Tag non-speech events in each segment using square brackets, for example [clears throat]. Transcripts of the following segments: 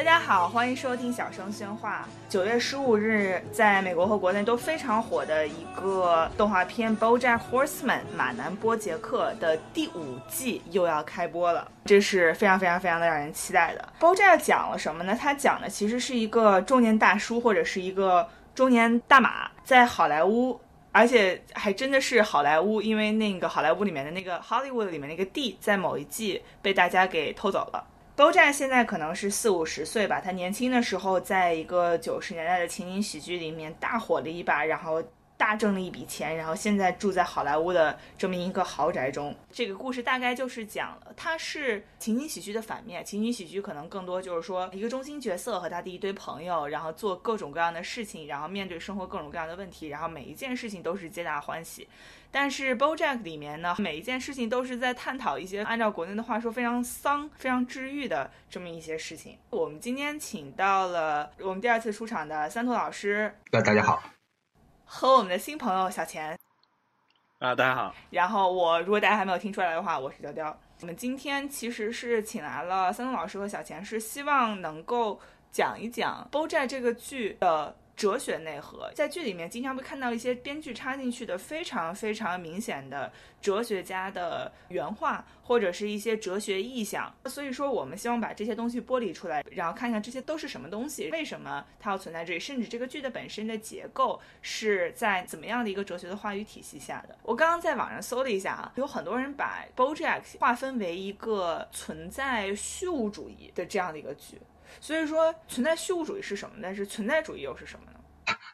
大家好，欢迎收听小声喧哗。九月十五日，在美国和国内都非常火的一个动画片《BoJack Horseman》马南波杰克的第五季又要开播了，这是非常非常非常的让人期待的。BoJack 讲了什么呢？他讲的其实是一个中年大叔或者是一个中年大马在好莱坞，而且还真的是好莱坞，因为那个好莱坞里面的那个 Hollywood 里面那个地，在某一季被大家给偷走了。肖战现在可能是四五十岁吧，他年轻的时候在一个九十年代的情景喜剧里面大火了一把，然后大挣了一笔钱，然后现在住在好莱坞的这么一个豪宅中。这个故事大概就是讲了，他是情景喜剧的反面，情景喜剧可能更多就是说一个中心角色和他的一堆朋友，然后做各种各样的事情，然后面对生活各种各样的问题，然后每一件事情都是皆大欢喜。但是 BoJack 里面呢，每一件事情都是在探讨一些按照国内的话说非常丧、非常治愈的这么一些事情。我们今天请到了我们第二次出场的三兔老师，那大家好，和我们的新朋友小钱，啊，大家好。然后我如果大家还没有听出来的话，我是雕雕。我们今天其实是请来了三兔老师和小钱，是希望能够讲一讲 BoJack 这个剧的。哲学内核在剧里面经常会看到一些编剧插进去的非常非常明显的哲学家的原话，或者是一些哲学意象。所以说，我们希望把这些东西剥离出来，然后看看这些都是什么东西，为什么它要存在这里，甚至这个剧的本身的结构是在怎么样的一个哲学的话语体系下的。我刚刚在网上搜了一下啊，有很多人把 BoJack 划分为一个存在虚无主义的这样的一个剧。所以说，存在虚无主义是什么？但是存在主义又是什么呢？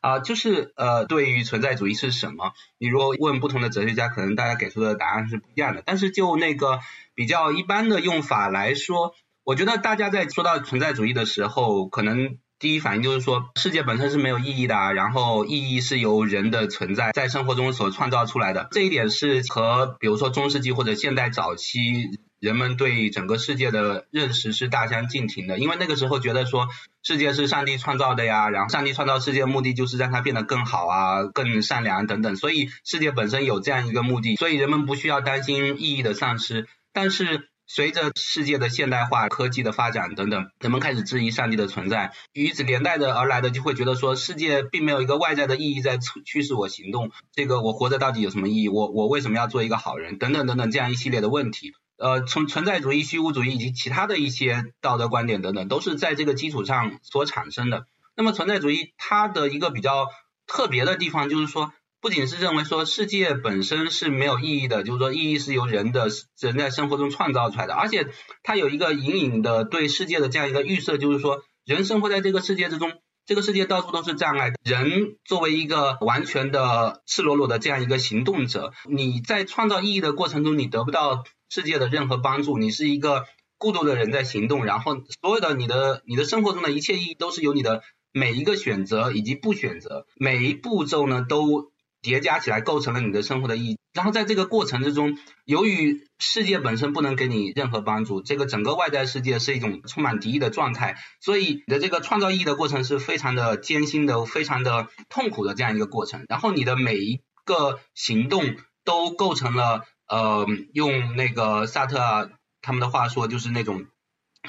啊，就是呃，对于存在主义是什么？你如果问不同的哲学家，可能大家给出的答案是不一样的。但是就那个比较一般的用法来说，我觉得大家在说到存在主义的时候，可能第一反应就是说，世界本身是没有意义的，然后意义是由人的存在在生活中所创造出来的。这一点是和比如说中世纪或者现代早期。人们对整个世界的认识是大相径庭的，因为那个时候觉得说世界是上帝创造的呀，然后上帝创造世界目的就是让它变得更好啊、更善良等等，所以世界本身有这样一个目的，所以人们不需要担心意义的丧失。但是随着世界的现代化、科技的发展等等，人们开始质疑上帝的存在，与此连带的而来的就会觉得说世界并没有一个外在的意义在驱使我行动，这个我活着到底有什么意义？我我为什么要做一个好人？等等等等这样一系列的问题。呃，从存在主义、虚无主义以及其他的一些道德观点等等，都是在这个基础上所产生的。那么存在主义它的一个比较特别的地方，就是说，不仅是认为说世界本身是没有意义的，就是说意义是由人的人在生活中创造出来的，而且它有一个隐隐的对世界的这样一个预设，就是说人生活在这个世界之中。这个世界到处都是障碍，人作为一个完全的赤裸裸的这样一个行动者，你在创造意义的过程中，你得不到世界的任何帮助，你是一个孤独的人在行动，然后所有的你的你的生活中的一切意义都是由你的每一个选择以及不选择，每一步骤呢都。叠加起来构成了你的生活的意义，然后在这个过程之中，由于世界本身不能给你任何帮助，这个整个外在世界是一种充满敌意的状态，所以你的这个创造意义的过程是非常的艰辛的、非常的痛苦的这样一个过程。然后你的每一个行动都构成了呃，用那个萨特他们的话说，就是那种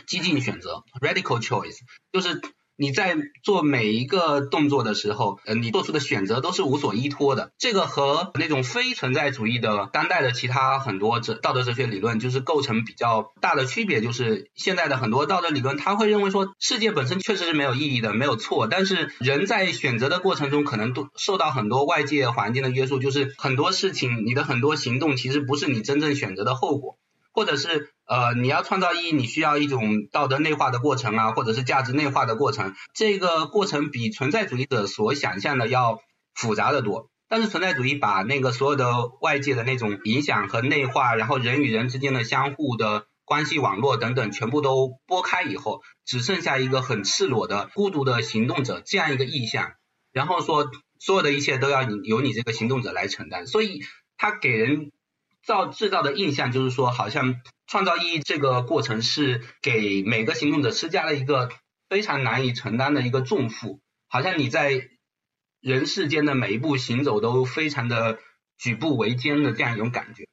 激进选择 （radical choice），就是。你在做每一个动作的时候，呃，你做出的选择都是无所依托的。这个和那种非存在主义的当代的其他很多哲道德哲学理论，就是构成比较大的区别。就是现在的很多道德理论，他会认为说，世界本身确实是没有意义的，没有错。但是人在选择的过程中，可能都受到很多外界环境的约束，就是很多事情，你的很多行动其实不是你真正选择的后果。或者是呃，你要创造意义，你需要一种道德内化的过程啊，或者是价值内化的过程。这个过程比存在主义者所想象的要复杂的多。但是存在主义把那个所有的外界的那种影响和内化，然后人与人之间的相互的关系网络等等，全部都拨开以后，只剩下一个很赤裸的孤独的行动者这样一个意象。然后说所有的一切都要由你这个行动者来承担。所以他给人。造制造的印象就是说，好像创造意义这个过程是给每个行动者施加了一个非常难以承担的一个重负，好像你在人世间的每一步行走都非常的举步维艰的这样一种感觉。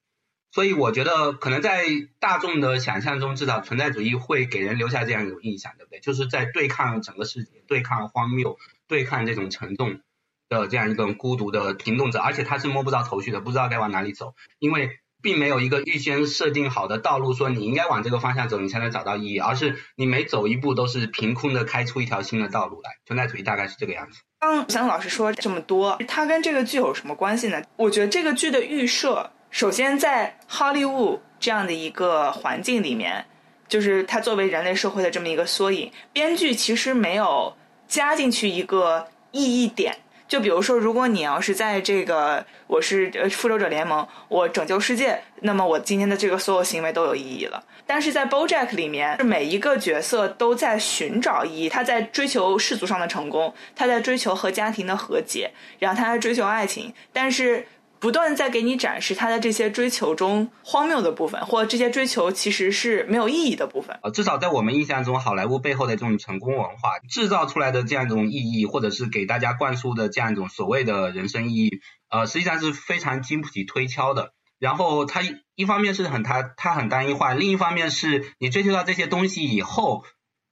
所以我觉得可能在大众的想象中，至少存在主义会给人留下这样一种印象，对不对？就是在对抗整个世界，对抗荒谬，对抗这种沉重的这样一种孤独的行动者，而且他是摸不着头绪的，不知道该往哪里走，因为并没有一个预先设定好的道路，说你应该往这个方向走，你才能找到意义，而是你每走一步都是凭空的开出一条新的道路来。存在主义大概是这个样子。刚想老师说这么多，它跟这个剧有什么关系呢？我觉得这个剧的预设。首先，在好莱坞这样的一个环境里面，就是它作为人类社会的这么一个缩影，编剧其实没有加进去一个意义点。就比如说，如果你要是在这个我是复仇者联盟，我拯救世界，那么我今天的这个所有行为都有意义了。但是在 BoJack 里面，每一个角色都在寻找意义，他在追求世俗上的成功，他在追求和家庭的和解，然后他在追求爱情，但是。不断在给你展示他的这些追求中荒谬的部分，或这些追求其实是没有意义的部分。呃，至少在我们印象中，好莱坞背后的这种成功文化制造出来的这样一种意义，或者是给大家灌输的这样一种所谓的人生意义，呃，实际上是非常经不起推敲的。然后它一方面是很它它很单一化，另一方面是你追求到这些东西以后，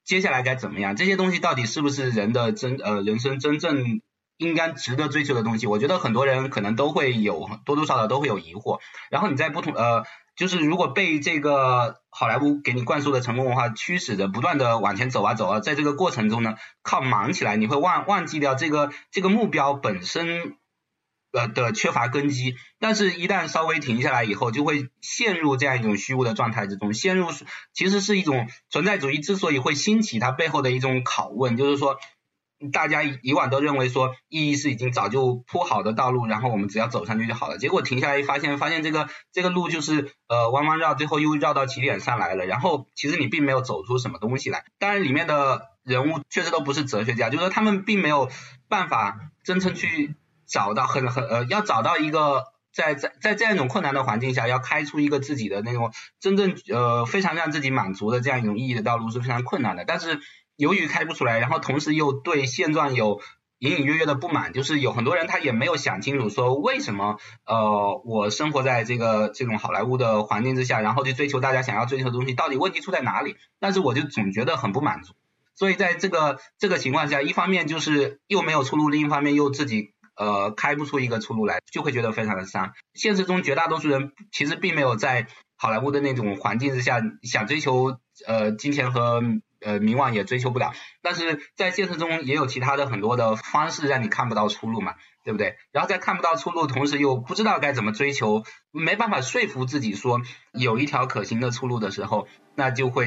接下来该怎么样？这些东西到底是不是人的真呃人生真正？应该值得追求的东西，我觉得很多人可能都会有多多少少都会有疑惑。然后你在不同呃，就是如果被这个好莱坞给你灌输的成功文化驱使着，不断的往前走啊走啊，在这个过程中呢，靠忙起来，你会忘忘记掉这个这个目标本身呃的缺乏根基。但是，一旦稍微停下来以后，就会陷入这样一种虚无的状态之中，陷入其实是一种存在主义之所以会兴起，它背后的一种拷问，就是说。大家以往都认为说意义是已经早就铺好的道路，然后我们只要走上去就好了。结果停下来一发现，发现这个这个路就是呃弯弯绕，最后又绕到起点上来了。然后其实你并没有走出什么东西来。当然里面的人物确实都不是哲学家，就是说他们并没有办法真正去找到很很呃要找到一个在在在这样一种困难的环境下要开出一个自己的那种真正呃非常让自己满足的这样一种意义的道路是非常困难的。但是。由于开不出来，然后同时又对现状有隐隐约约的不满，就是有很多人他也没有想清楚，说为什么呃我生活在这个这种好莱坞的环境之下，然后去追求大家想要追求的东西，到底问题出在哪里？但是我就总觉得很不满足，所以在这个这个情况下，一方面就是又没有出路，另一方面又自己呃开不出一个出路来，就会觉得非常的伤。现实中绝大多数人其实并没有在好莱坞的那种环境之下想追求呃金钱和。呃，名望也追求不了，但是在现实中也有其他的很多的方式让你看不到出路嘛，对不对？然后在看不到出路，同时又不知道该怎么追求，没办法说服自己说有一条可行的出路的时候，那就会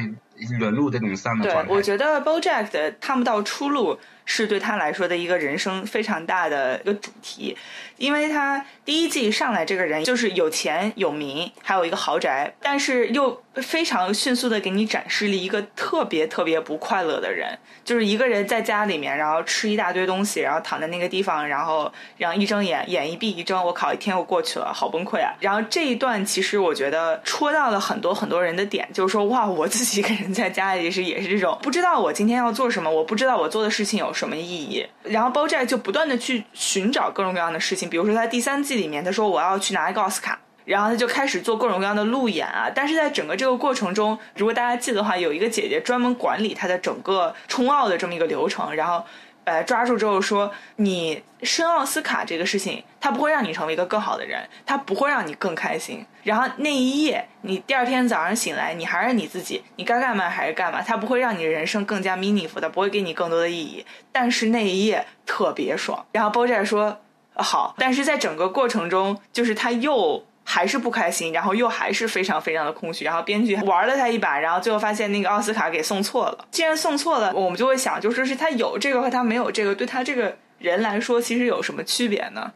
沦入这种丧的状态。对，我觉得 BoJack 的看不到出路。是对他来说的一个人生非常大的一个主题，因为他第一季上来这个人就是有钱有名，还有一个豪宅，但是又非常迅速的给你展示了一个特别特别不快乐的人，就是一个人在家里面，然后吃一大堆东西，然后躺在那个地方，然后然后一睁眼眼一闭一睁，我靠，一天又过去了，好崩溃啊！然后这一段其实我觉得戳到了很多很多人的点，就是说哇，我自己一个人在家里是也是这种不知道我今天要做什么，我不知道我做的事情有。什么意义？然后包寨就不断的去寻找各种各样的事情，比如说他第三季里面，他说我要去拿一个奥斯卡，然后他就开始做各种各样的路演啊。但是在整个这个过程中，如果大家记得的话，有一个姐姐专门管理他的整个冲奥的这么一个流程，然后。呃，抓住之后说，你申奥斯卡这个事情，它不会让你成为一个更好的人，它不会让你更开心。然后那一夜，你第二天早上醒来，你还是你自己，你该干嘛还是干嘛，它不会让你人生更加 meaningful，它不会给你更多的意义。但是那一夜特别爽。然后包寨说好，但是在整个过程中，就是他又。还是不开心，然后又还是非常非常的空虚，然后编剧玩了他一把，然后最后发现那个奥斯卡给送错了。既然送错了，我们就会想，就说是他有这个和他没有这个，对他这个人来说，其实有什么区别呢？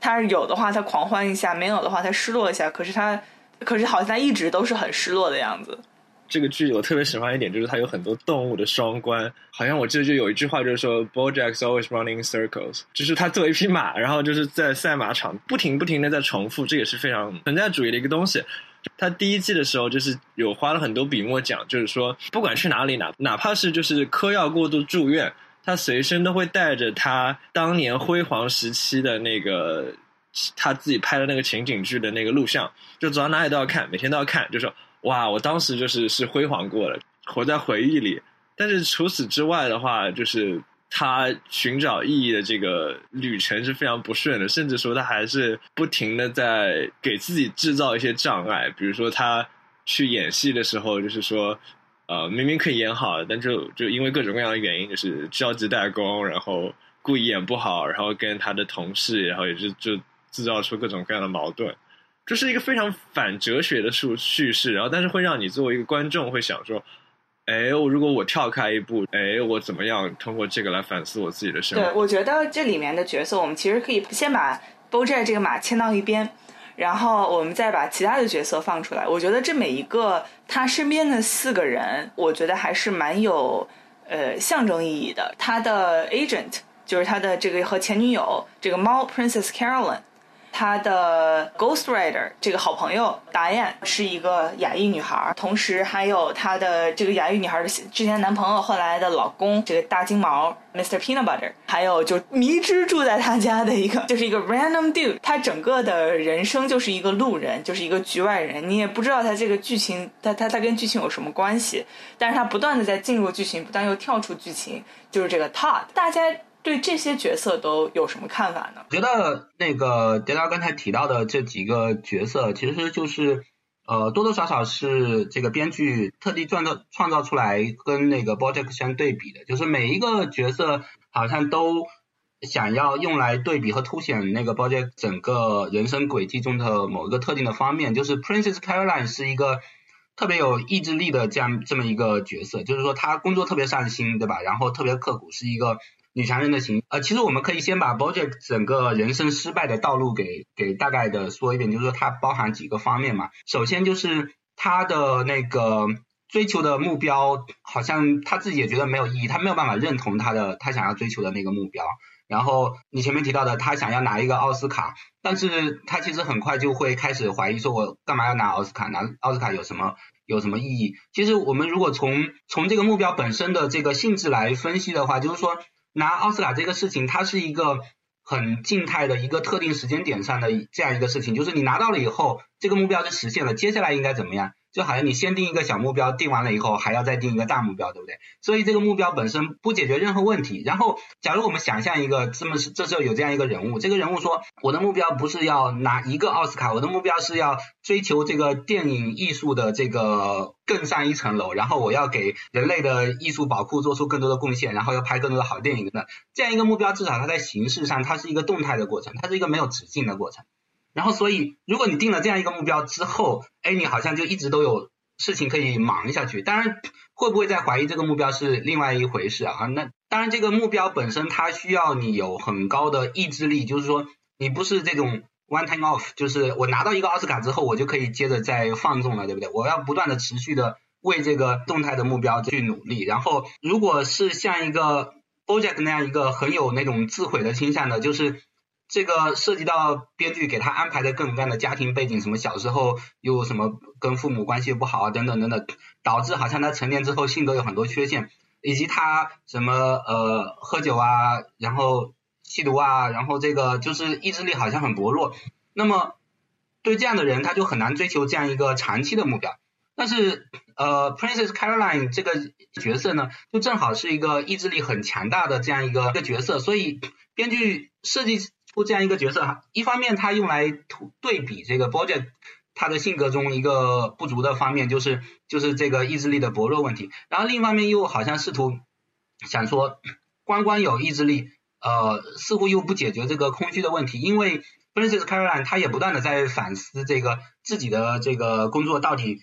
他有的话，他狂欢一下；没有的话，他失落一下。可是他，可是好像一直都是很失落的样子。这个剧我特别喜欢一点，就是它有很多动物的双关。好像我记得就有一句话，就是说 “BoJack's always running circles”，就是他作为一匹马，然后就是在赛马场不停不停的在重复，这也是非常存在主义的一个东西。他第一季的时候就是有花了很多笔墨讲，就是说不管去哪里，哪哪怕是就是嗑药过度住院，他随身都会带着他当年辉煌时期的那个他自己拍的那个情景剧的那个录像，就走到哪里都要看，每天都要看，就说哇，我当时就是是辉煌过了，活在回忆里。但是除此之外的话，就是他寻找意义的这个旅程是非常不顺的，甚至说他还是不停的在给自己制造一些障碍，比如说他去演戏的时候，就是说。呃，明明可以演好，但就就因为各种各样的原因，就是着急怠工，然后故意演不好，然后跟他的同事，然后也是就制造出各种各样的矛盾，这是一个非常反哲学的叙叙事，然后但是会让你作为一个观众会想说，哎，我如果我跳开一步，哎，我怎么样通过这个来反思我自己的生活？对，我觉得这里面的角色，我们其实可以先把 BoJack 这个马牵到一边。然后我们再把其他的角色放出来，我觉得这每一个他身边的四个人，我觉得还是蛮有呃象征意义的。他的 agent 就是他的这个和前女友这个猫 Princess Carolyn。他的 ghostwriter 这个好朋友达燕是一个亚裔女孩，同时还有他的这个亚裔女孩的之前男朋友，后来的老公这个大金毛 Mr. Peanut Butter，还有就迷之住在他家的一个 [laughs] 就是一个 random dude，他整个的人生就是一个路人，就是一个局外人，你也不知道他这个剧情，他他他跟剧情有什么关系，但是他不断的在进入剧情，不断又跳出剧情，就是这个 Todd，大家。对这些角色都有什么看法呢？我觉得那个蝶刀刚才提到的这几个角色，其实就是呃多多少少是这个编剧特地创造创造出来跟那个 BoJack 相对比的，就是每一个角色好像都想要用来对比和凸显那个 BoJack 整个人生轨迹中的某一个特定的方面。就是 Princess Caroline 是一个特别有意志力的这样这么一个角色，就是说他工作特别上心，对吧？然后特别刻苦，是一个。女强人的形，呃，其实我们可以先把 BoJack 整个人生失败的道路给给大概的说一遍，就是说它包含几个方面嘛。首先就是他的那个追求的目标，好像他自己也觉得没有意义，他没有办法认同他的他想要追求的那个目标。然后你前面提到的，他想要拿一个奥斯卡，但是他其实很快就会开始怀疑，说我干嘛要拿奥斯卡？拿奥斯卡有什么有什么意义？其实我们如果从从这个目标本身的这个性质来分析的话，就是说。拿奥斯卡这个事情，它是一个很静态的一个特定时间点上的这样一个事情，就是你拿到了以后，这个目标就实现了，接下来应该怎么样？就好像你先定一个小目标，定完了以后还要再定一个大目标，对不对？所以这个目标本身不解决任何问题。然后，假如我们想象一个这么这时候有这样一个人物，这个人物说，我的目标不是要拿一个奥斯卡，我的目标是要追求这个电影艺术的这个更上一层楼，然后我要给人类的艺术宝库做出更多的贡献，然后要拍更多的好电影的这样一个目标，至少它在形式上它是一个动态的过程，它是一个没有止境的过程。然后，所以如果你定了这样一个目标之后，哎，你好像就一直都有事情可以忙下去。当然，会不会再怀疑这个目标是另外一回事啊？那当然，这个目标本身它需要你有很高的意志力，就是说你不是这种 one time off，就是我拿到一个奥斯卡之后，我就可以接着再放纵了，对不对？我要不断的持续的为这个动态的目标去努力。然后，如果是像一个 BoJack 那样一个很有那种自毁的倾向的，就是。这个涉及到编剧给他安排的各种各样的家庭背景，什么小时候又什么跟父母关系不好啊，等等等等，导致好像他成年之后性格有很多缺陷，以及他什么呃喝酒啊，然后吸毒啊，然后这个就是意志力好像很薄弱。那么对这样的人，他就很难追求这样一个长期的目标。但是呃，Princess Caroline 这个角色呢，就正好是一个意志力很强大的这样一个一个角色，所以编剧设计。出这样一个角色哈，一方面他用来对比这个 BoJack 他的性格中一个不足的方面，就是就是这个意志力的薄弱问题。然后另一方面又好像试图想说，光光有意志力，呃，似乎又不解决这个空虚的问题。因为 Princess Caroline 他也不断的在反思这个自己的这个工作到底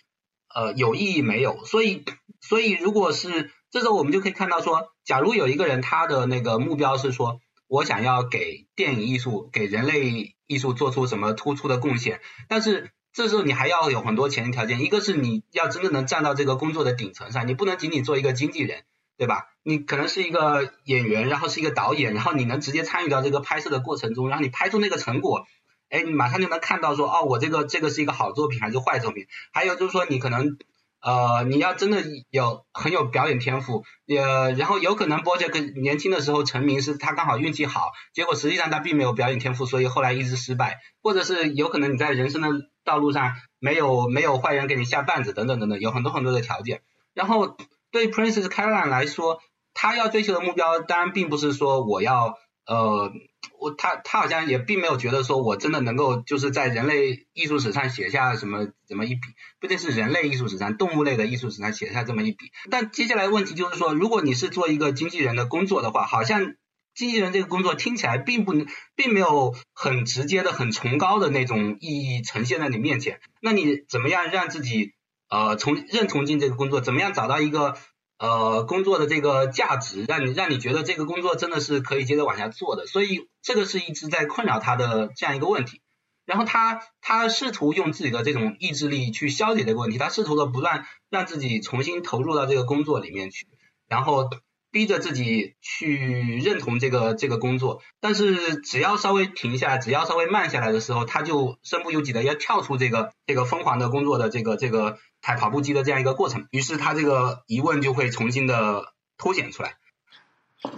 呃有意义没有。所以所以如果是这时候我们就可以看到说，假如有一个人他的那个目标是说。我想要给电影艺术、给人类艺术做出什么突出的贡献，但是这时候你还要有很多前提条件，一个是你要真正能站到这个工作的顶层上，你不能仅仅做一个经纪人，对吧？你可能是一个演员，然后是一个导演，然后你能直接参与到这个拍摄的过程中，然后你拍出那个成果，哎，你马上就能看到说，哦，我这个这个是一个好作品还是坏作品。还有就是说，你可能呃，你要真的有很有表演天赋，呃，然后有可能 BoJack 年轻的时候成名是他刚好运气好，结果实际上他并没有表演天赋，所以后来一直失败，或者是有可能你在人生的道路上没有没有坏人给你下绊子等等等等，有很多很多的条件。然后对 Prince Keral 来说，他要追求的目标当然并不是说我要呃。我他他好像也并没有觉得说我真的能够就是在人类艺术史上写下什么怎么一笔，不仅是人类艺术史上，动物类的艺术史上写下这么一笔。但接下来问题就是说，如果你是做一个经纪人的工作的话，好像经纪人这个工作听起来并不并没有很直接的、很崇高的那种意义呈现在你面前。那你怎么样让自己呃从认同进这个工作？怎么样找到一个？呃，工作的这个价值，让你让你觉得这个工作真的是可以接着往下做的，所以这个是一直在困扰他的这样一个问题。然后他他试图用自己的这种意志力去消解这个问题，他试图的不断让自己重新投入到这个工作里面去，然后。逼着自己去认同这个这个工作，但是只要稍微停下来，只要稍微慢下来的时候，他就身不由己的要跳出这个这个疯狂的工作的这个这个踩跑步机的这样一个过程，于是他这个疑问就会重新的凸显出来。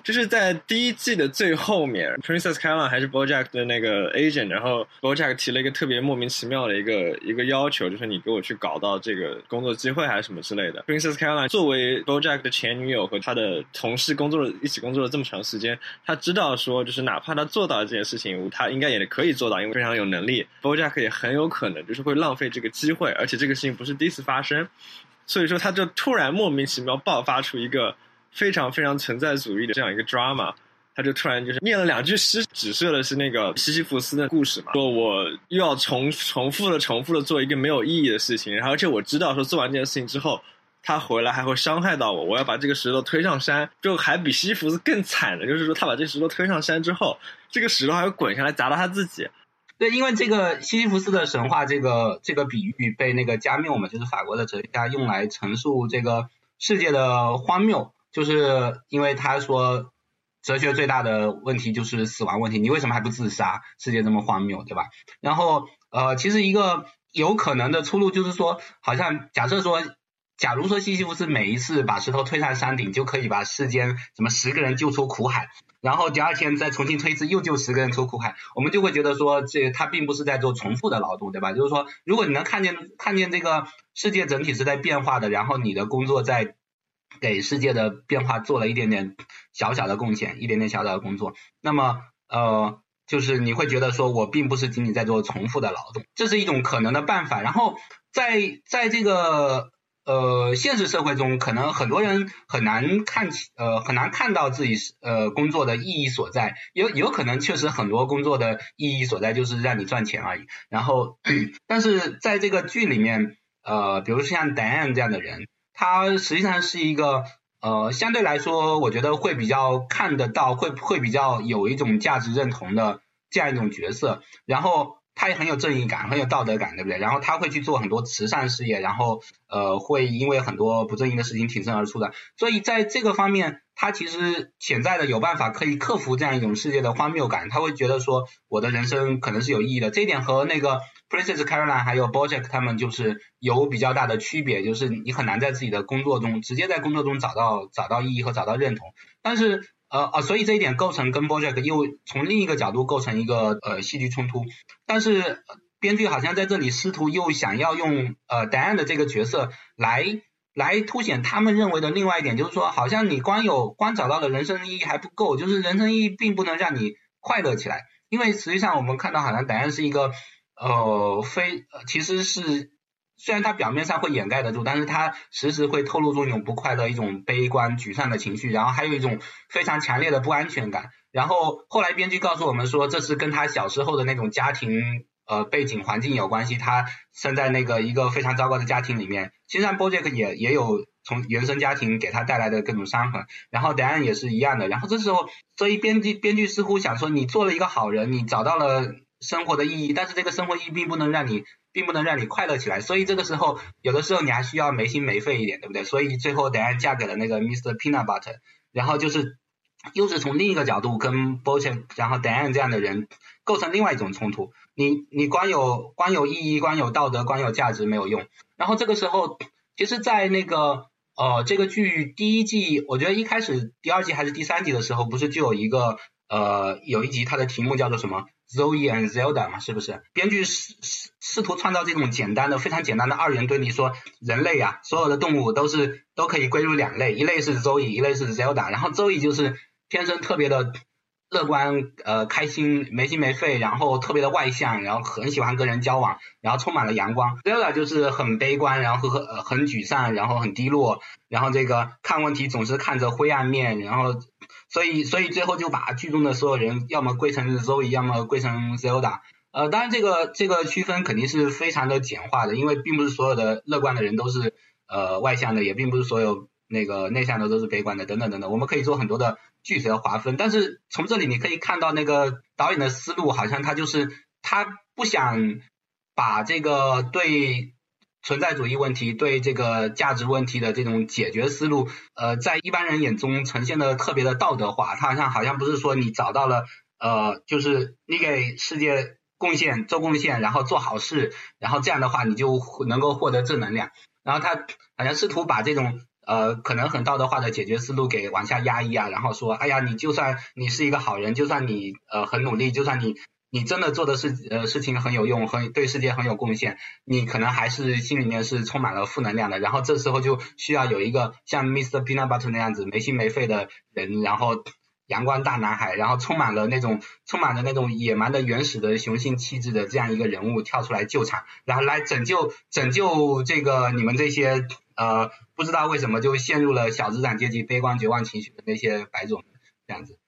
就是在第一季的最后面，Princess Caroline 还是 BoJack 的那个 agent，然后 BoJack 提了一个特别莫名其妙的一个一个要求，就是你给我去搞到这个工作机会还是什么之类的。Princess Caroline 作为 BoJack 的前女友和他的同事工作了一起工作了这么长时间，他知道说，就是哪怕他做到了这件事情，他应该也可以做到，因为非常有能力。BoJack 也很有可能就是会浪费这个机会，而且这个事情不是第一次发生，所以说他就突然莫名其妙爆发出一个。非常非常存在主义的这样一个 drama，他就突然就是念了两句诗，指涉的是那个西西弗斯的故事嘛，说我又要重重复的重复的做一个没有意义的事情，然后而且我知道说做完这件事情之后，他回来还会伤害到我，我要把这个石头推上山，就还比西西弗斯更惨的，就是说他把这石头推上山之后，这个石头还会滚下来砸到他自己。对，因为这个西西弗斯的神话这个这个比喻被那个加缪嘛，就是法国的哲学家用来陈述这个世界的荒谬。就是因为他说，哲学最大的问题就是死亡问题，你为什么还不自杀？世界这么荒谬，对吧？然后呃，其实一个有可能的出路就是说，好像假设说，假如说西西弗斯每一次把石头推上山顶，就可以把世间什么十个人救出苦海，然后第二天再重新推一次，又救十个人出苦海，我们就会觉得说，这他并不是在做重复的劳动，对吧？就是说，如果你能看见看见这个世界整体是在变化的，然后你的工作在。给世界的变化做了一点点小小的贡献，一点点小小的工作。那么，呃，就是你会觉得说，我并不是仅仅在做重复的劳动，这是一种可能的办法。然后，在在这个呃现实社会中，可能很多人很难看起，呃，很难看到自己呃工作的意义所在。有有可能确实很多工作的意义所在就是让你赚钱而已。然后，[clears throat] 但是在这个剧里面，呃，比如像 Dan 这样的人。他实际上是一个呃，相对来说，我觉得会比较看得到，会会比较有一种价值认同的这样一种角色。然后他也很有正义感，很有道德感，对不对？然后他会去做很多慈善事业，然后呃，会因为很多不正义的事情挺身而出的。所以在这个方面，他其实潜在的有办法可以克服这样一种世界的荒谬感。他会觉得说，我的人生可能是有意义的。这一点和那个。Princess Caroline 还有 BoJack 他们就是有比较大的区别，就是你很难在自己的工作中直接在工作中找到找到意义和找到认同。但是呃呃，所以这一点构成跟 BoJack 又从另一个角度构成一个呃戏剧冲突。但是编剧好像在这里试图又想要用呃 Diane 的这个角色来来凸显他们认为的另外一点，就是说好像你光有光找到了人生意义还不够，就是人生意义并不能让你快乐起来。因为实际上我们看到好像 Diane 是一个。呃，非其实是虽然他表面上会掩盖得住，但是他时时会透露出一种不快乐、一种悲观、沮丧的情绪，然后还有一种非常强烈的不安全感。然后后来编剧告诉我们说，这是跟他小时候的那种家庭呃背景环境有关系。他生在那个一个非常糟糕的家庭里面，其实上 BoJack 也也有从原生家庭给他带来的各种伤痕。然后答案也是一样的。然后这时候，所以编剧编剧似乎想说，你做了一个好人，你找到了。生活的意义，但是这个生活意义并不能让你，并不能让你快乐起来，所以这个时候，有的时候你还需要没心没肺一点，对不对？所以最后等下嫁给了那个 Mr. Peanut Butter，然后就是又是从另一个角度跟 Bojan，然后 Dan 这样的人构成另外一种冲突。你你光有光有意义，光有道德，光有价值没有用。然后这个时候其实，在那个呃这个剧第一季，我觉得一开始第二季还是第三季的时候，不是就有一个呃有一集它的题目叫做什么 Zoe and Zelda 嘛，是不是？编剧试试图创造这种简单的、非常简单的二元对立，说人类啊，所有的动物都是都可以归入两类，一类是 Zoe，一类是 Zelda，然后 Zoe 就是天生特别的。乐观，呃，开心，没心没肺，然后特别的外向，然后很喜欢跟人交往，然后充满了阳光。Zelda 就是很悲观，然后很很沮丧，然后很低落，然后这个看问题总是看着灰暗面，然后所以所以最后就把剧中的所有人要么归成 Zoe，要么归成 Zelda。呃，当然这个这个区分肯定是非常的简化的，因为并不是所有的乐观的人都是呃外向的，也并不是所有那个内向的都是悲观的，等等等等，我们可以做很多的。具体的划分，但是从这里你可以看到那个导演的思路，好像他就是他不想把这个对存在主义问题、对这个价值问题的这种解决思路，呃，在一般人眼中呈现的特别的道德化。他好像好像不是说你找到了呃，就是你给世界贡献做贡献，然后做好事，然后这样的话你就能够获得正能量。然后他好像试图把这种。呃，可能很道德化的解决思路给往下压抑啊，然后说，哎呀，你就算你是一个好人，就算你呃很努力，就算你你真的做的事呃事情很有用，很对世界很有贡献，你可能还是心里面是充满了负能量的。然后这时候就需要有一个像 Mr. Peanut Butter 那样子没心没肺的人，然后阳光大男孩，然后充满了那种充满了那种野蛮的原始的雄性气质的这样一个人物跳出来救场，然后来拯救拯救这个你们这些。呃，不知道为什么就陷入了小资产阶级悲观绝望情绪的那些白种这样子。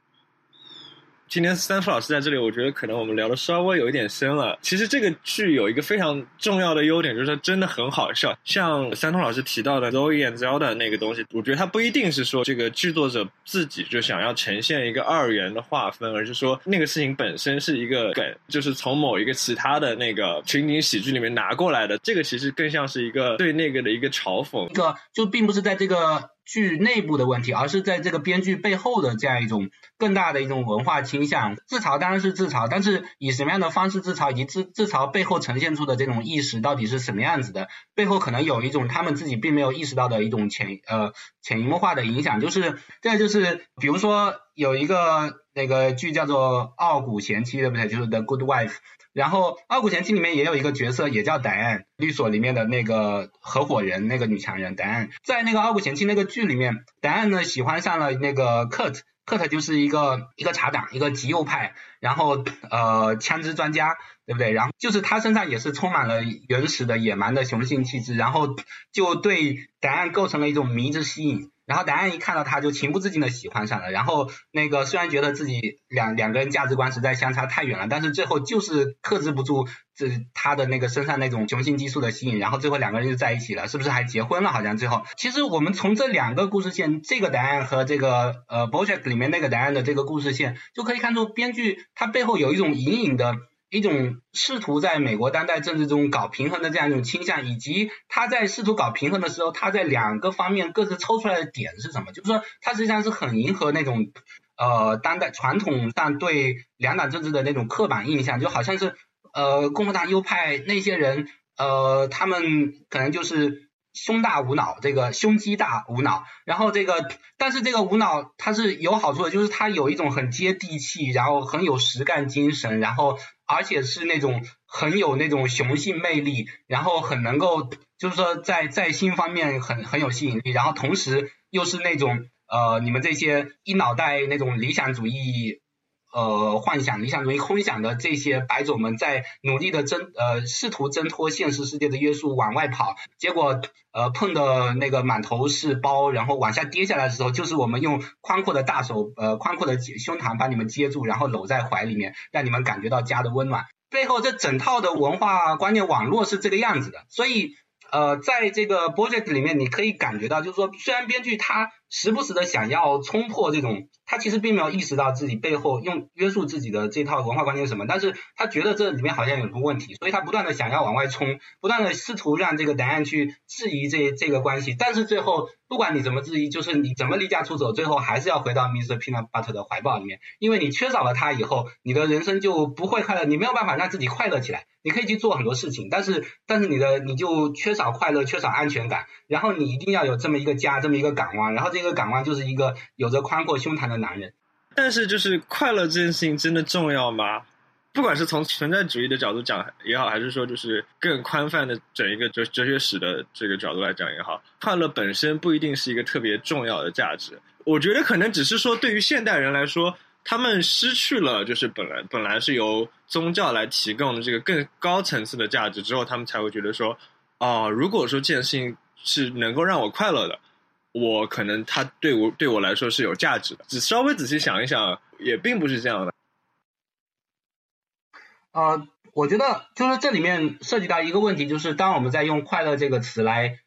今天三福老师在这里，我觉得可能我们聊的稍微有一点深了。其实这个剧有一个非常重要的优点，就是它真的很好笑。像三通老师提到的 Zoe and Zelda 那个东西，我觉得它不一定是说这个剧作者自己就想要呈现一个二元的划分，而是说那个事情本身是一个梗，就是从某一个其他的那个情景喜剧里面拿过来的。这个其实更像是一个对那个的一个嘲讽，一个就并不是在这个。剧内部的问题，而是在这个编剧背后的这样一种更大的一种文化倾向。自嘲当然是自嘲，但是以什么样的方式自嘲，以及自自嘲背后呈现出的这种意识到底是什么样子的？背后可能有一种他们自己并没有意识到的一种潜呃潜移默化的影响。就是这就是比如说有一个那个剧叫做《傲骨贤妻》，对不对？就是《The Good Wife》。然后《傲骨贤妻》里面也有一个角色，也叫戴安，律所里面的那个合伙人，那个女强人戴安。在那个《傲骨贤妻》那个剧里面，戴安呢喜欢上了那个 Kurt，Kurt 就是一个一个茶党，一个极右派，然后呃枪支专家，对不对？然后就是他身上也是充满了原始的野蛮的雄性气质，然后就对戴安构成了一种迷之吸引。然后答案一看到他就情不自禁的喜欢上了，然后那个虽然觉得自己两两个人价值观实在相差太远了，但是最后就是克制不住这他的那个身上那种雄性激素的吸引，然后最后两个人就在一起了，是不是还结婚了？好像最后，其实我们从这两个故事线，这个答案和这个呃 project 里面那个答案的这个故事线，就可以看出编剧他背后有一种隐隐的。一种试图在美国当代政治中搞平衡的这样一种倾向，以及他在试图搞平衡的时候，他在两个方面各自抽出来的点是什么？就是说，他实际上是很迎合那种呃当代传统上对两党政治的那种刻板印象，就好像是呃共和党右派那些人呃他们可能就是。胸大无脑，这个胸肌大无脑，然后这个，但是这个无脑它是有好处的，就是它有一种很接地气，然后很有实干精神，然后而且是那种很有那种雄性魅力，然后很能够就是说在在性方面很很有吸引力，然后同时又是那种呃你们这些一脑袋那种理想主义。呃，幻想、理想主义、空想的这些白种们在努力的挣呃，试图挣脱现实世界的约束往外跑，结果呃碰的那个满头是包，然后往下跌下来的时候，就是我们用宽阔的大手呃宽阔的胸膛把你们接住，然后搂在怀里面，让你们感觉到家的温暖。背后这整套的文化观念网络是这个样子的，所以呃，在这个 project 里面，你可以感觉到，就是说，虽然编剧他时不时的想要冲破这种，他其实并没有意识到自己背后用约束自己的这套文化观念是什么，但是他觉得这里面好像有什么问题，所以他不断的想要往外冲，不断的试图让这个答案去质疑这这个关系，但是最后不管你怎么质疑，就是你怎么离家出走，最后还是要回到 Mr. Peanut Butter 的怀抱里面，因为你缺少了他以后，你的人生就不会快乐，你没有办法让自己快乐起来。你可以去做很多事情，但是但是你的你就缺少快乐，缺少安全感，然后你一定要有这么一个家，这么一个港湾，然后这这个感官就是一个有着宽阔胸膛的男人。但是就是快乐这件事情真的重要吗？不管是从存在主义的角度讲也好，还是说就是更宽泛的整一个哲哲学史的这个角度来讲也好，快乐本身不一定是一个特别重要的价值。我觉得可能只是说对于现代人来说。他们失去了，就是本来本来是由宗教来提供的这个更高层次的价值之后，他们才会觉得说，哦，如果说这件事情是能够让我快乐的，我可能他对我对我来说是有价值的。只稍微仔细想一想，也并不是这样的。呃，我觉得就是这里面涉及到一个问题，就是当我们在用“快乐”这个词来。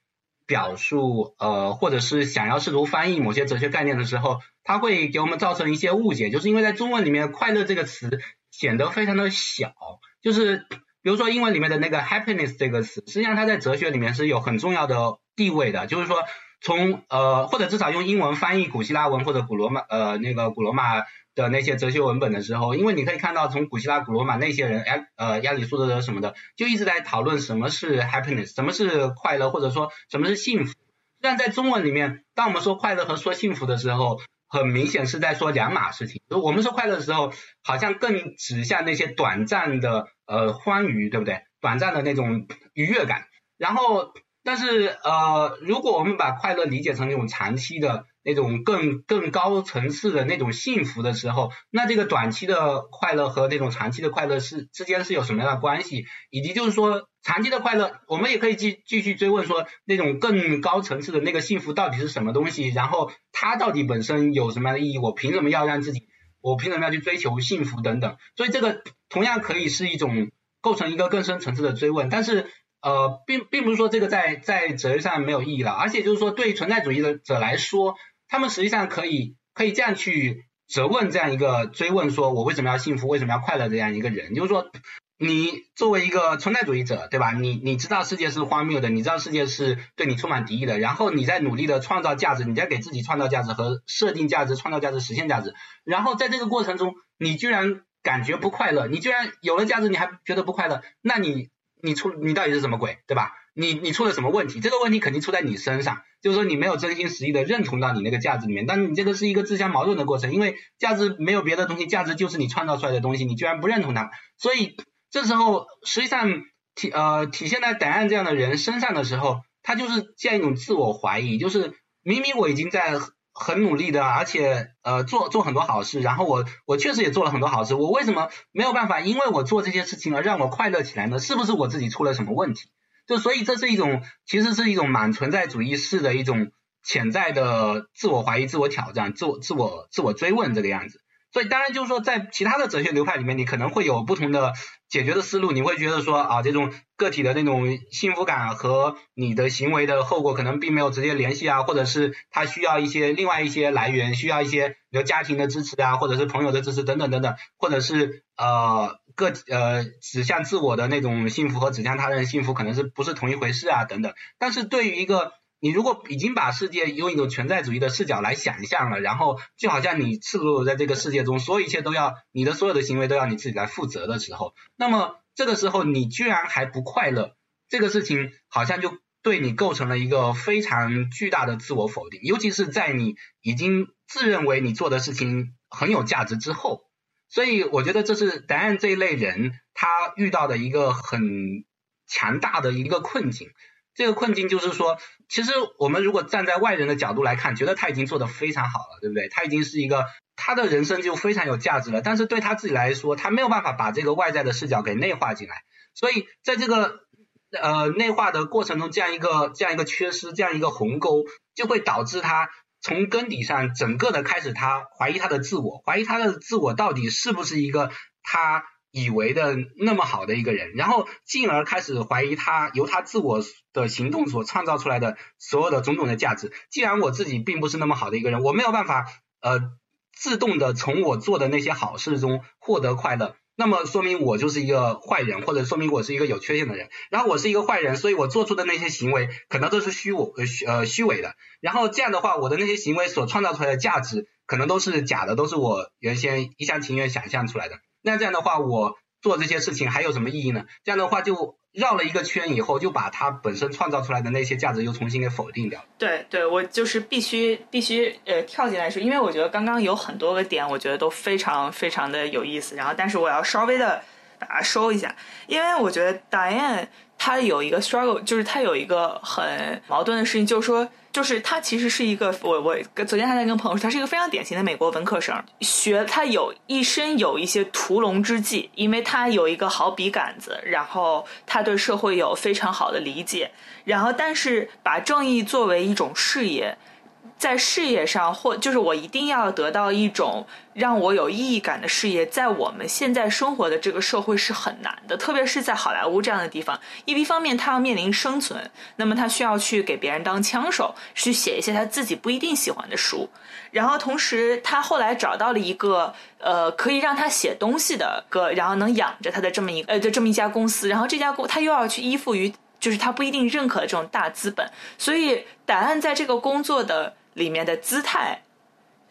表述呃，或者是想要试图翻译某些哲学概念的时候，它会给我们造成一些误解，就是因为在中文里面“快乐”这个词显得非常的小，就是比如说英文里面的那个 “happiness” 这个词，实际上它在哲学里面是有很重要的地位的，就是说从呃，或者至少用英文翻译古希腊文或者古罗马呃那个古罗马。的那些哲学文本的时候，因为你可以看到，从古希腊、古罗马那些人，亚呃亚里士多德什么的，就一直在讨论什么是 happiness，什么是快乐，或者说什么是幸福。但在中文里面，当我们说快乐和说幸福的时候，很明显是在说两码事情。我们说快乐的时候，好像更指向那些短暂的呃欢愉，对不对？短暂的那种愉悦感。然后，但是呃，如果我们把快乐理解成那种长期的。那种更更高层次的那种幸福的时候，那这个短期的快乐和那种长期的快乐是之间是有什么样的关系？以及就是说，长期的快乐，我们也可以继继续追问说，那种更高层次的那个幸福到底是什么东西？然后它到底本身有什么样的意义？我凭什么要让自己？我凭什么要去追求幸福等等？所以这个同样可以是一种构成一个更深层次的追问，但是呃，并并不是说这个在在哲学上没有意义了，而且就是说对存在主义的者来说。他们实际上可以可以这样去责问这样一个追问，说我为什么要幸福，为什么要快乐这样一个人，就是说，你作为一个存在主义者，对吧？你你知道世界是荒谬的，你知道世界是对你充满敌意的，然后你在努力的创造价值，你在给自己创造价值和设定价值、创造价值、实现价值，然后在这个过程中，你居然感觉不快乐，你居然有了价值，你还觉得不快乐，那你你出你到底是什么鬼，对吧？你你出了什么问题？这个问题肯定出在你身上，就是说你没有真心实意的认同到你那个价值里面，但你这个是一个自相矛盾的过程，因为价值没有别的东西，价值就是你创造出来的东西，你居然不认同它，所以这时候实际上体呃体现在答案这样的人身上的时候，他就是这样一种自我怀疑，就是明明我已经在很努力的，而且呃做做很多好事，然后我我确实也做了很多好事，我为什么没有办法因为我做这些事情而让我快乐起来呢？是不是我自己出了什么问题？就所以这是一种，其实是一种满存在主义式的一种潜在的自我怀疑、自我挑战、自我、自我、自我追问这个样子。所以当然就是说，在其他的哲学流派里面，你可能会有不同的解决的思路。你会觉得说啊，这种个体的那种幸福感和你的行为的后果可能并没有直接联系啊，或者是他需要一些另外一些来源，需要一些比如家庭的支持啊，或者是朋友的支持等等等等，或者是呃。个呃指向自我的那种幸福和指向他人幸福可能是不是同一回事啊等等，但是对于一个你如果已经把世界用一种存在主义的视角来想象了，然后就好像你赤裸裸在这个世界中，所有一切都要你的所有的行为都要你自己来负责的时候，那么这个时候你居然还不快乐，这个事情好像就对你构成了一个非常巨大的自我否定，尤其是在你已经自认为你做的事情很有价值之后。所以我觉得这是答案这一类人他遇到的一个很强大的一个困境。这个困境就是说，其实我们如果站在外人的角度来看，觉得他已经做得非常好了，对不对？他已经是一个他的人生就非常有价值了。但是对他自己来说，他没有办法把这个外在的视角给内化进来。所以在这个呃内化的过程中，这样一个这样一个缺失，这样一个鸿沟，就会导致他。从根底上，整个的开始，他怀疑他的自我，怀疑他的自我到底是不是一个他以为的那么好的一个人，然后进而开始怀疑他由他自我的行动所创造出来的所有的种种的价值。既然我自己并不是那么好的一个人，我没有办法呃自动的从我做的那些好事中获得快乐。那么说明我就是一个坏人，或者说明我是一个有缺陷的人。然后我是一个坏人，所以我做出的那些行为可能都是虚伪呃呃虚伪的。然后这样的话，我的那些行为所创造出来的价值可能都是假的，都是我原先一厢情愿想象出来的。那这样的话，我做这些事情还有什么意义呢？这样的话就。绕了一个圈以后，就把它本身创造出来的那些价值又重新给否定掉。对对，我就是必须必须呃跳进来说，因为我觉得刚刚有很多个点，我觉得都非常非常的有意思。然后，但是我要稍微的把它收一下，因为我觉得 Diane 她有一个 struggle，就是她有一个很矛盾的事情，就是说。就是他其实是一个，我我昨天还在跟朋友说，他是一个非常典型的美国文科生，学他有一身有一些屠龙之技，因为他有一个好笔杆子，然后他对社会有非常好的理解，然后但是把正义作为一种事业。在事业上，或就是我一定要得到一种让我有意义感的事业，在我们现在生活的这个社会是很难的，特别是在好莱坞这样的地方。一方面，他要面临生存，那么他需要去给别人当枪手，去写一些他自己不一定喜欢的书。然后，同时他后来找到了一个呃可以让他写东西的个，然后能养着他的这么一呃就这么一家公司。然后这家公他又要去依附于就是他不一定认可的这种大资本，所以答案在这个工作的。里面的姿态，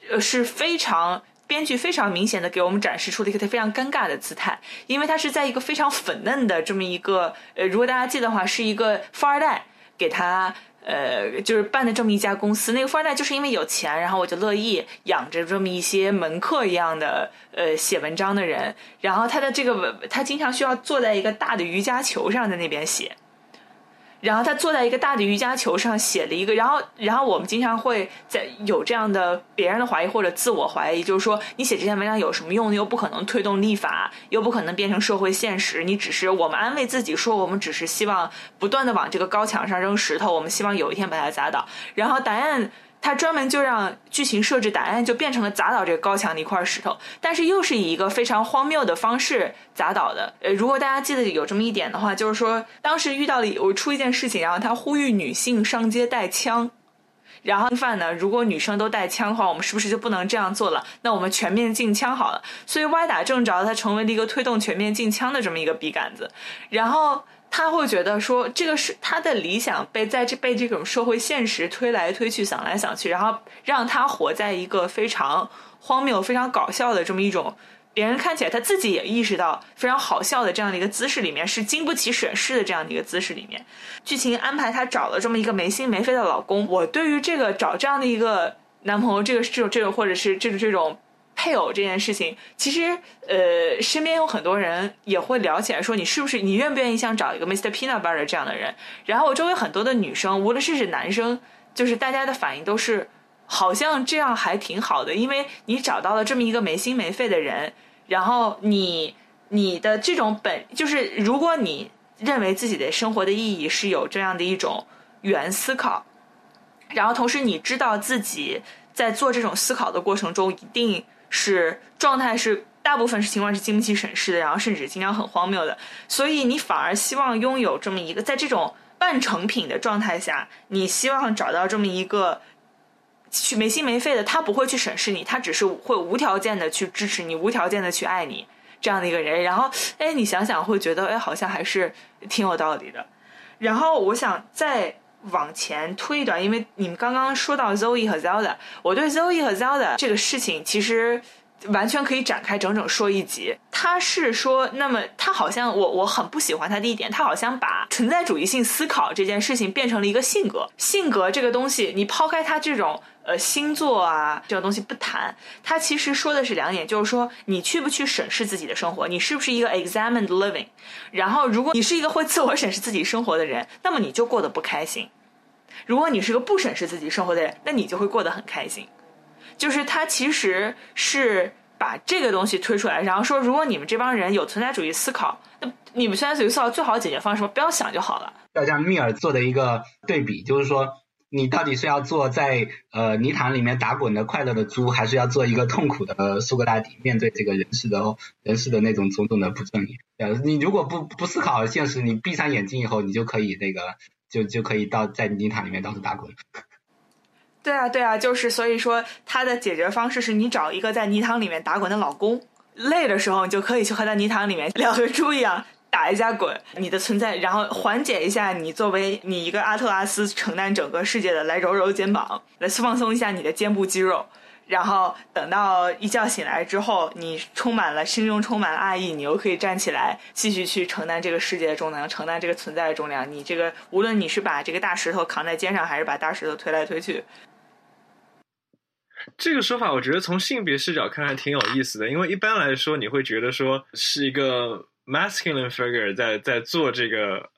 呃是非常编剧非常明显的给我们展示出了一个非常尴尬的姿态，因为他是在一个非常粉嫩的这么一个呃，如果大家记得话，是一个富二代给他呃就是办的这么一家公司，那个富二代就是因为有钱，然后我就乐意养着这么一些门客一样的呃写文章的人，然后他的这个他经常需要坐在一个大的瑜伽球上在那边写。然后他坐在一个大的瑜伽球上写了一个，然后，然后我们经常会在有这样的别人的怀疑或者自我怀疑，就是说你写这篇文章有什么用？又不可能推动立法，又不可能变成社会现实。你只是我们安慰自己说，我们只是希望不断的往这个高墙上扔石头，我们希望有一天把它砸倒。然后答案。他专门就让剧情设置答案就变成了砸倒这个高墙的一块石头，但是又是以一个非常荒谬的方式砸倒的。呃，如果大家记得有这么一点的话，就是说当时遇到了我出一件事情，然后他呼吁女性上街带枪，然后犯呢，如果女生都带枪的话，我们是不是就不能这样做了？那我们全面禁枪好了。所以歪打正着，它成为了一个推动全面禁枪的这么一个笔杆子，然后。他会觉得说，这个是他的理想被在这被这种社会现实推来推去、想来想去，然后让他活在一个非常荒谬、非常搞笑的这么一种，别人看起来他自己也意识到非常好笑的这样的一个姿势里面，是经不起审视的这样的一个姿势里面。剧情安排他找了这么一个没心没肺的老公，我对于这个找这样的一个男朋友，这个这种这种或者是这种这种。配偶这件事情，其实呃，身边有很多人也会聊起来，说你是不是你愿不愿意像找一个 Mr. Peanut Butter 这样的人？然后我周围很多的女生，无论是是男生，就是大家的反应都是，好像这样还挺好的，因为你找到了这么一个没心没肺的人，然后你你的这种本就是，如果你认为自己的生活的意义是有这样的一种原思考，然后同时你知道自己在做这种思考的过程中一定。是状态是大部分是情况是经不起审视的，然后甚至经常很荒谬的，所以你反而希望拥有这么一个在这种半成品的状态下，你希望找到这么一个去没心没肺的，他不会去审视你，他只是会无条件的去支持你，无条件的去爱你这样的一个人。然后，哎，你想想会觉得，哎，好像还是挺有道理的。然后我想再往前推一段，因为你们刚刚说到 Zoe 和 Zelda，我对 Zoe 和 Zelda 这个事情其实完全可以展开整整说一集。他是说，那么他好像我我很不喜欢他的一点，他好像把存在主义性思考这件事情变成了一个性格。性格这个东西，你抛开他这种呃星座啊这种东西不谈，他其实说的是两点，就是说你去不去审视自己的生活，你是不是一个 examined living。然后，如果你是一个会自我审视自己生活的人，那么你就过得不开心。如果你是个不审视自己生活的人，那你就会过得很开心。就是他其实是把这个东西推出来，然后说，如果你们这帮人有存在主义思考，那你们存在主义思考最好的解决方式，不要想就好了。要像密尔做的一个对比，就是说，你到底是要做在呃泥潭里面打滚的快乐的猪，还是要做一个痛苦的苏格拉底，面对这个人世的人世的那种种种的不正义？呃，你如果不不思考现实，你闭上眼睛以后，你就可以那个就就可以到在泥潭里面到处打滚。对啊，对啊，就是所以说，他的解决方式是你找一个在泥塘里面打滚的老公，累的时候你就可以去和他泥塘里面两个猪一样打一下滚，你的存在，然后缓解一下你作为你一个阿特拉斯承担整个世界的，来揉揉肩膀，来放松一下你的肩部肌肉，然后等到一觉醒来之后，你充满了心中充满了爱意，你又可以站起来继续去承担这个世界的重量，承担这个存在的重量。你这个无论你是把这个大石头扛在肩上，还是把大石头推来推去。这个说法，我觉得从性别视角看还挺有意思的，因为一般来说，你会觉得说是一个 masculine figure 在在做这个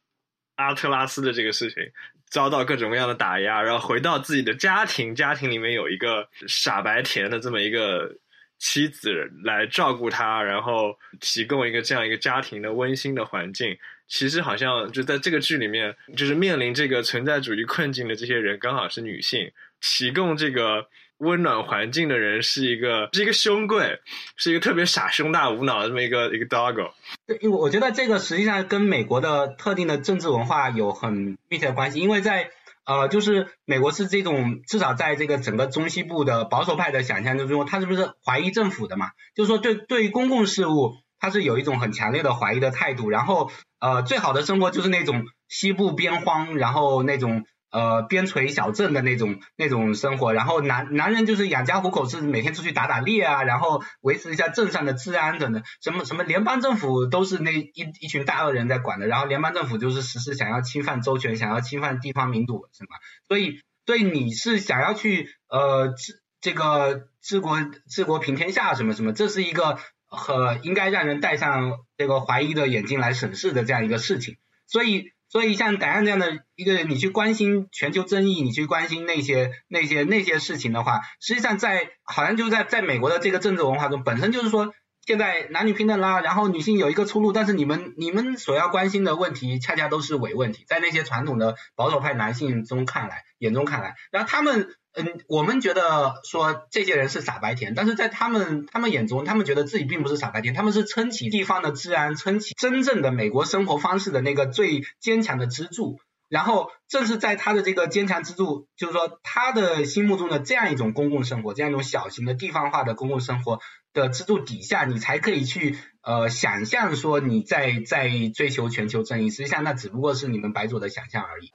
阿特拉斯的这个事情，遭到各种各样的打压，然后回到自己的家庭，家庭里面有一个傻白甜的这么一个妻子来照顾他，然后提供一个这样一个家庭的温馨的环境。其实好像就在这个剧里面，就是面临这个存在主义困境的这些人，刚好是女性，提供这个。温暖环境的人是一个是一个凶贵，是一个特别傻胸大无脑的这么一个一个 doggo。对，因为我觉得这个实际上跟美国的特定的政治文化有很密切的关系，因为在呃，就是美国是这种至少在这个整个中西部的保守派的想象之中，他是不是怀疑政府的嘛？就是说对对于公共事务，他是有一种很强烈的怀疑的态度。然后呃，最好的生活就是那种西部边荒，然后那种。呃，边陲小镇的那种那种生活，然后男男人就是养家糊口，是每天出去打打猎啊，然后维持一下镇上的治安等等。什么什么联邦政府都是那一一群大恶人在管的，然后联邦政府就是实施想要侵犯州权，想要侵犯地方民主，是吗？所以，对你是想要去呃治这个治国治国平天下什么什么，这是一个很应该让人戴上这个怀疑的眼睛来审视的这样一个事情，所以。所以像戴安这样的一个人，你去关心全球争议，你去关心那些那些那些事情的话，实际上在好像就在在美国的这个政治文化中，本身就是说现在男女平等啦，然后女性有一个出路，但是你们你们所要关心的问题，恰恰都是伪问题，在那些传统的保守派男性中看来，眼中看来，然后他们。嗯，我们觉得说这些人是傻白甜，但是在他们他们眼中，他们觉得自己并不是傻白甜，他们是撑起地方的治安，撑起真正的美国生活方式的那个最坚强的支柱。然后正是在他的这个坚强支柱，就是说他的心目中的这样一种公共生活，这样一种小型的地方化的公共生活的支柱底下，你才可以去呃想象说你在在追求全球正义，实际上那只不过是你们白左的想象而已。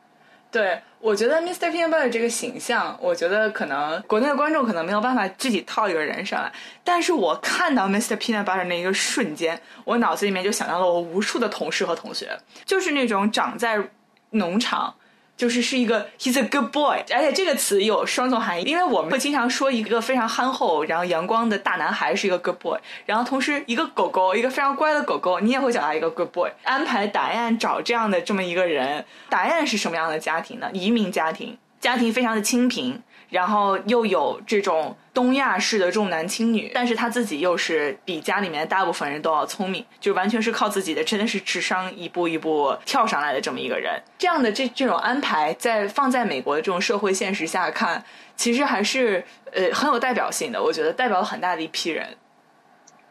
对，我觉得 Mr. Peanut Butter 这个形象，我觉得可能国内的观众可能没有办法具体套一个人上来，但是我看到 Mr. Peanut Butter 那一个瞬间，我脑子里面就想到了我无数的同事和同学，就是那种长在农场。就是是一个 he's a good boy，而且这个词有双重含义，因为我们会经常说一个非常憨厚然后阳光的大男孩是一个 good boy，然后同时一个狗狗一个非常乖的狗狗，你也会讲到一个 good boy。安排答案找这样的这么一个人，答案是什么样的家庭呢？移民家庭，家庭非常的清贫。然后又有这种东亚式的重男轻女，但是他自己又是比家里面大部分人都要聪明，就完全是靠自己的，真的是智商一步一步跳上来的这么一个人。这样的这这种安排，在放在美国的这种社会现实下看，其实还是呃很有代表性的。我觉得代表了很大的一批人。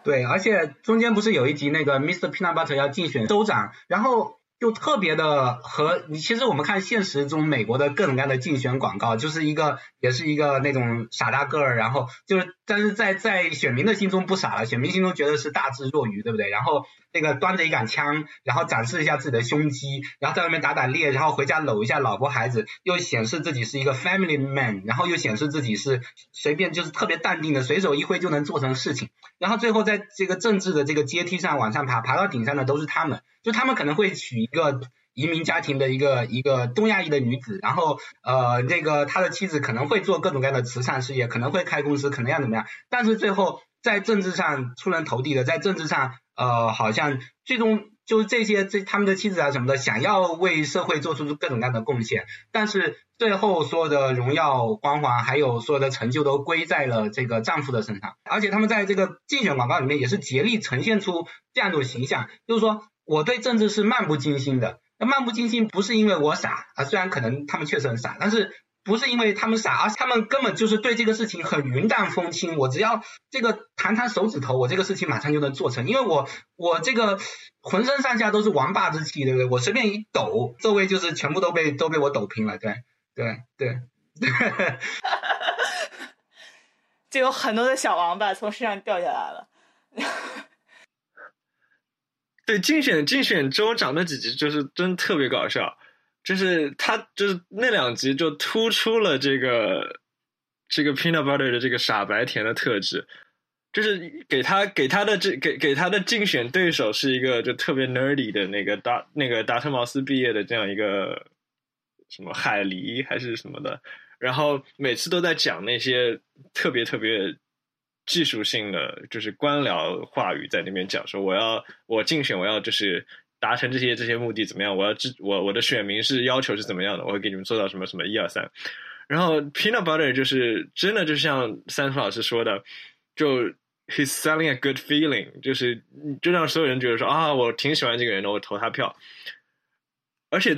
对，而且中间不是有一集那个 Mr. Peanut Butter 要竞选州长，然后。就特别的和你，其实我们看现实中美国的各种各样的竞选广告，就是一个也是一个那种傻大个儿，然后就是，但是在在选民的心中不傻了，选民心中觉得是大智若愚，对不对？然后那个端着一杆枪，然后展示一下自己的胸肌，然后在外面打打猎，然后回家搂一下老婆孩子，又显示自己是一个 family man，然后又显示自己是随便就是特别淡定的，随手一挥就能做成事情，然后最后在这个政治的这个阶梯上往上爬，爬到顶上的都是他们。就他们可能会娶一个移民家庭的一个一个东亚裔的女子，然后呃，那个他的妻子可能会做各种各样的慈善事业，可能会开公司，可能要怎么样，但是最后在政治上出人头地的，在政治上呃，好像最终就这些这他们的妻子啊什么的，想要为社会做出各种各样的贡献，但是最后所有的荣耀光环还有所有的成就都归在了这个丈夫的身上，而且他们在这个竞选广告里面也是竭力呈现出这样一种形象，就是说。我对政治是漫不经心的，那漫不经心不是因为我傻啊，虽然可能他们确实很傻，但是不是因为他们傻，而是他们根本就是对这个事情很云淡风轻。我只要这个弹弹手指头，我这个事情马上就能做成，因为我我这个浑身上下都是王霸之气，对不对？我随便一抖，周围就是全部都被都被我抖平了，对对对。[laughs] 就有很多的小王八从身上掉下来了。对，竞选竞选州长那几集就是真特别搞笑，就是他就是那两集就突出了这个这个 peanut butter 的这个傻白甜的特质，就是给他给他的这给给他的竞选对手是一个就特别 nerdy 的那个达那个达特茅斯毕业的这样一个什么海狸还是什么的。然后每次都在讲那些特别特别技术性的，就是官僚话语，在那边讲说我要我竞选，我要就是达成这些这些目的怎么样？我要支我我的选民是要求是怎么样的？我会给你们做到什么什么一二三。然后 Peanut Butter 就是真的就像三叔老师说的，就 He's selling a good feeling，就是就让所有人觉得说啊，我挺喜欢这个人的，我投他票。而且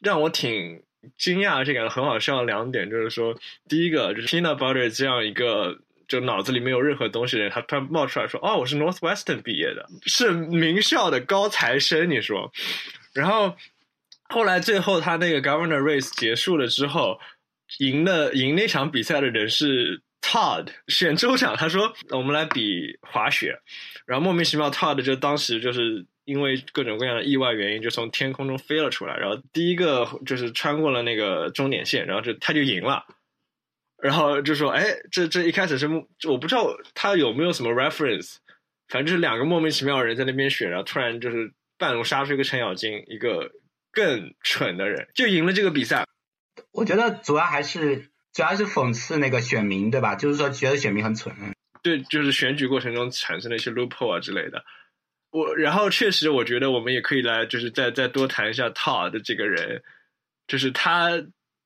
让我挺。惊讶这个很好笑的两点就是说，第一个就是 Peanut Butter 这样一个就脑子里没有任何东西的人，他突然冒出来说：“哦，我是 Northwestern 毕业的，是名校的高材生。”你说，然后后来最后他那个 Governor Race 结束了之后，赢了赢那场比赛的人是 Todd 选州长，他说：“我们来比滑雪。”然后莫名其妙 Todd 就当时就是。因为各种各样的意外原因，就从天空中飞了出来，然后第一个就是穿过了那个终点线，然后就他就赢了，然后就说：“哎，这这一开始是我不知道他有没有什么 reference，反正就是两个莫名其妙的人在那边选，然后突然就是半路杀出一个程咬金，一个更蠢的人就赢了这个比赛。我觉得主要还是主要是讽刺那个选民，对吧？就是说觉得选民很蠢。对，就是选举过程中产生的一些 loophole 啊之类的。我然后确实，我觉得我们也可以来，就是再再多谈一下 Todd 这个人，就是他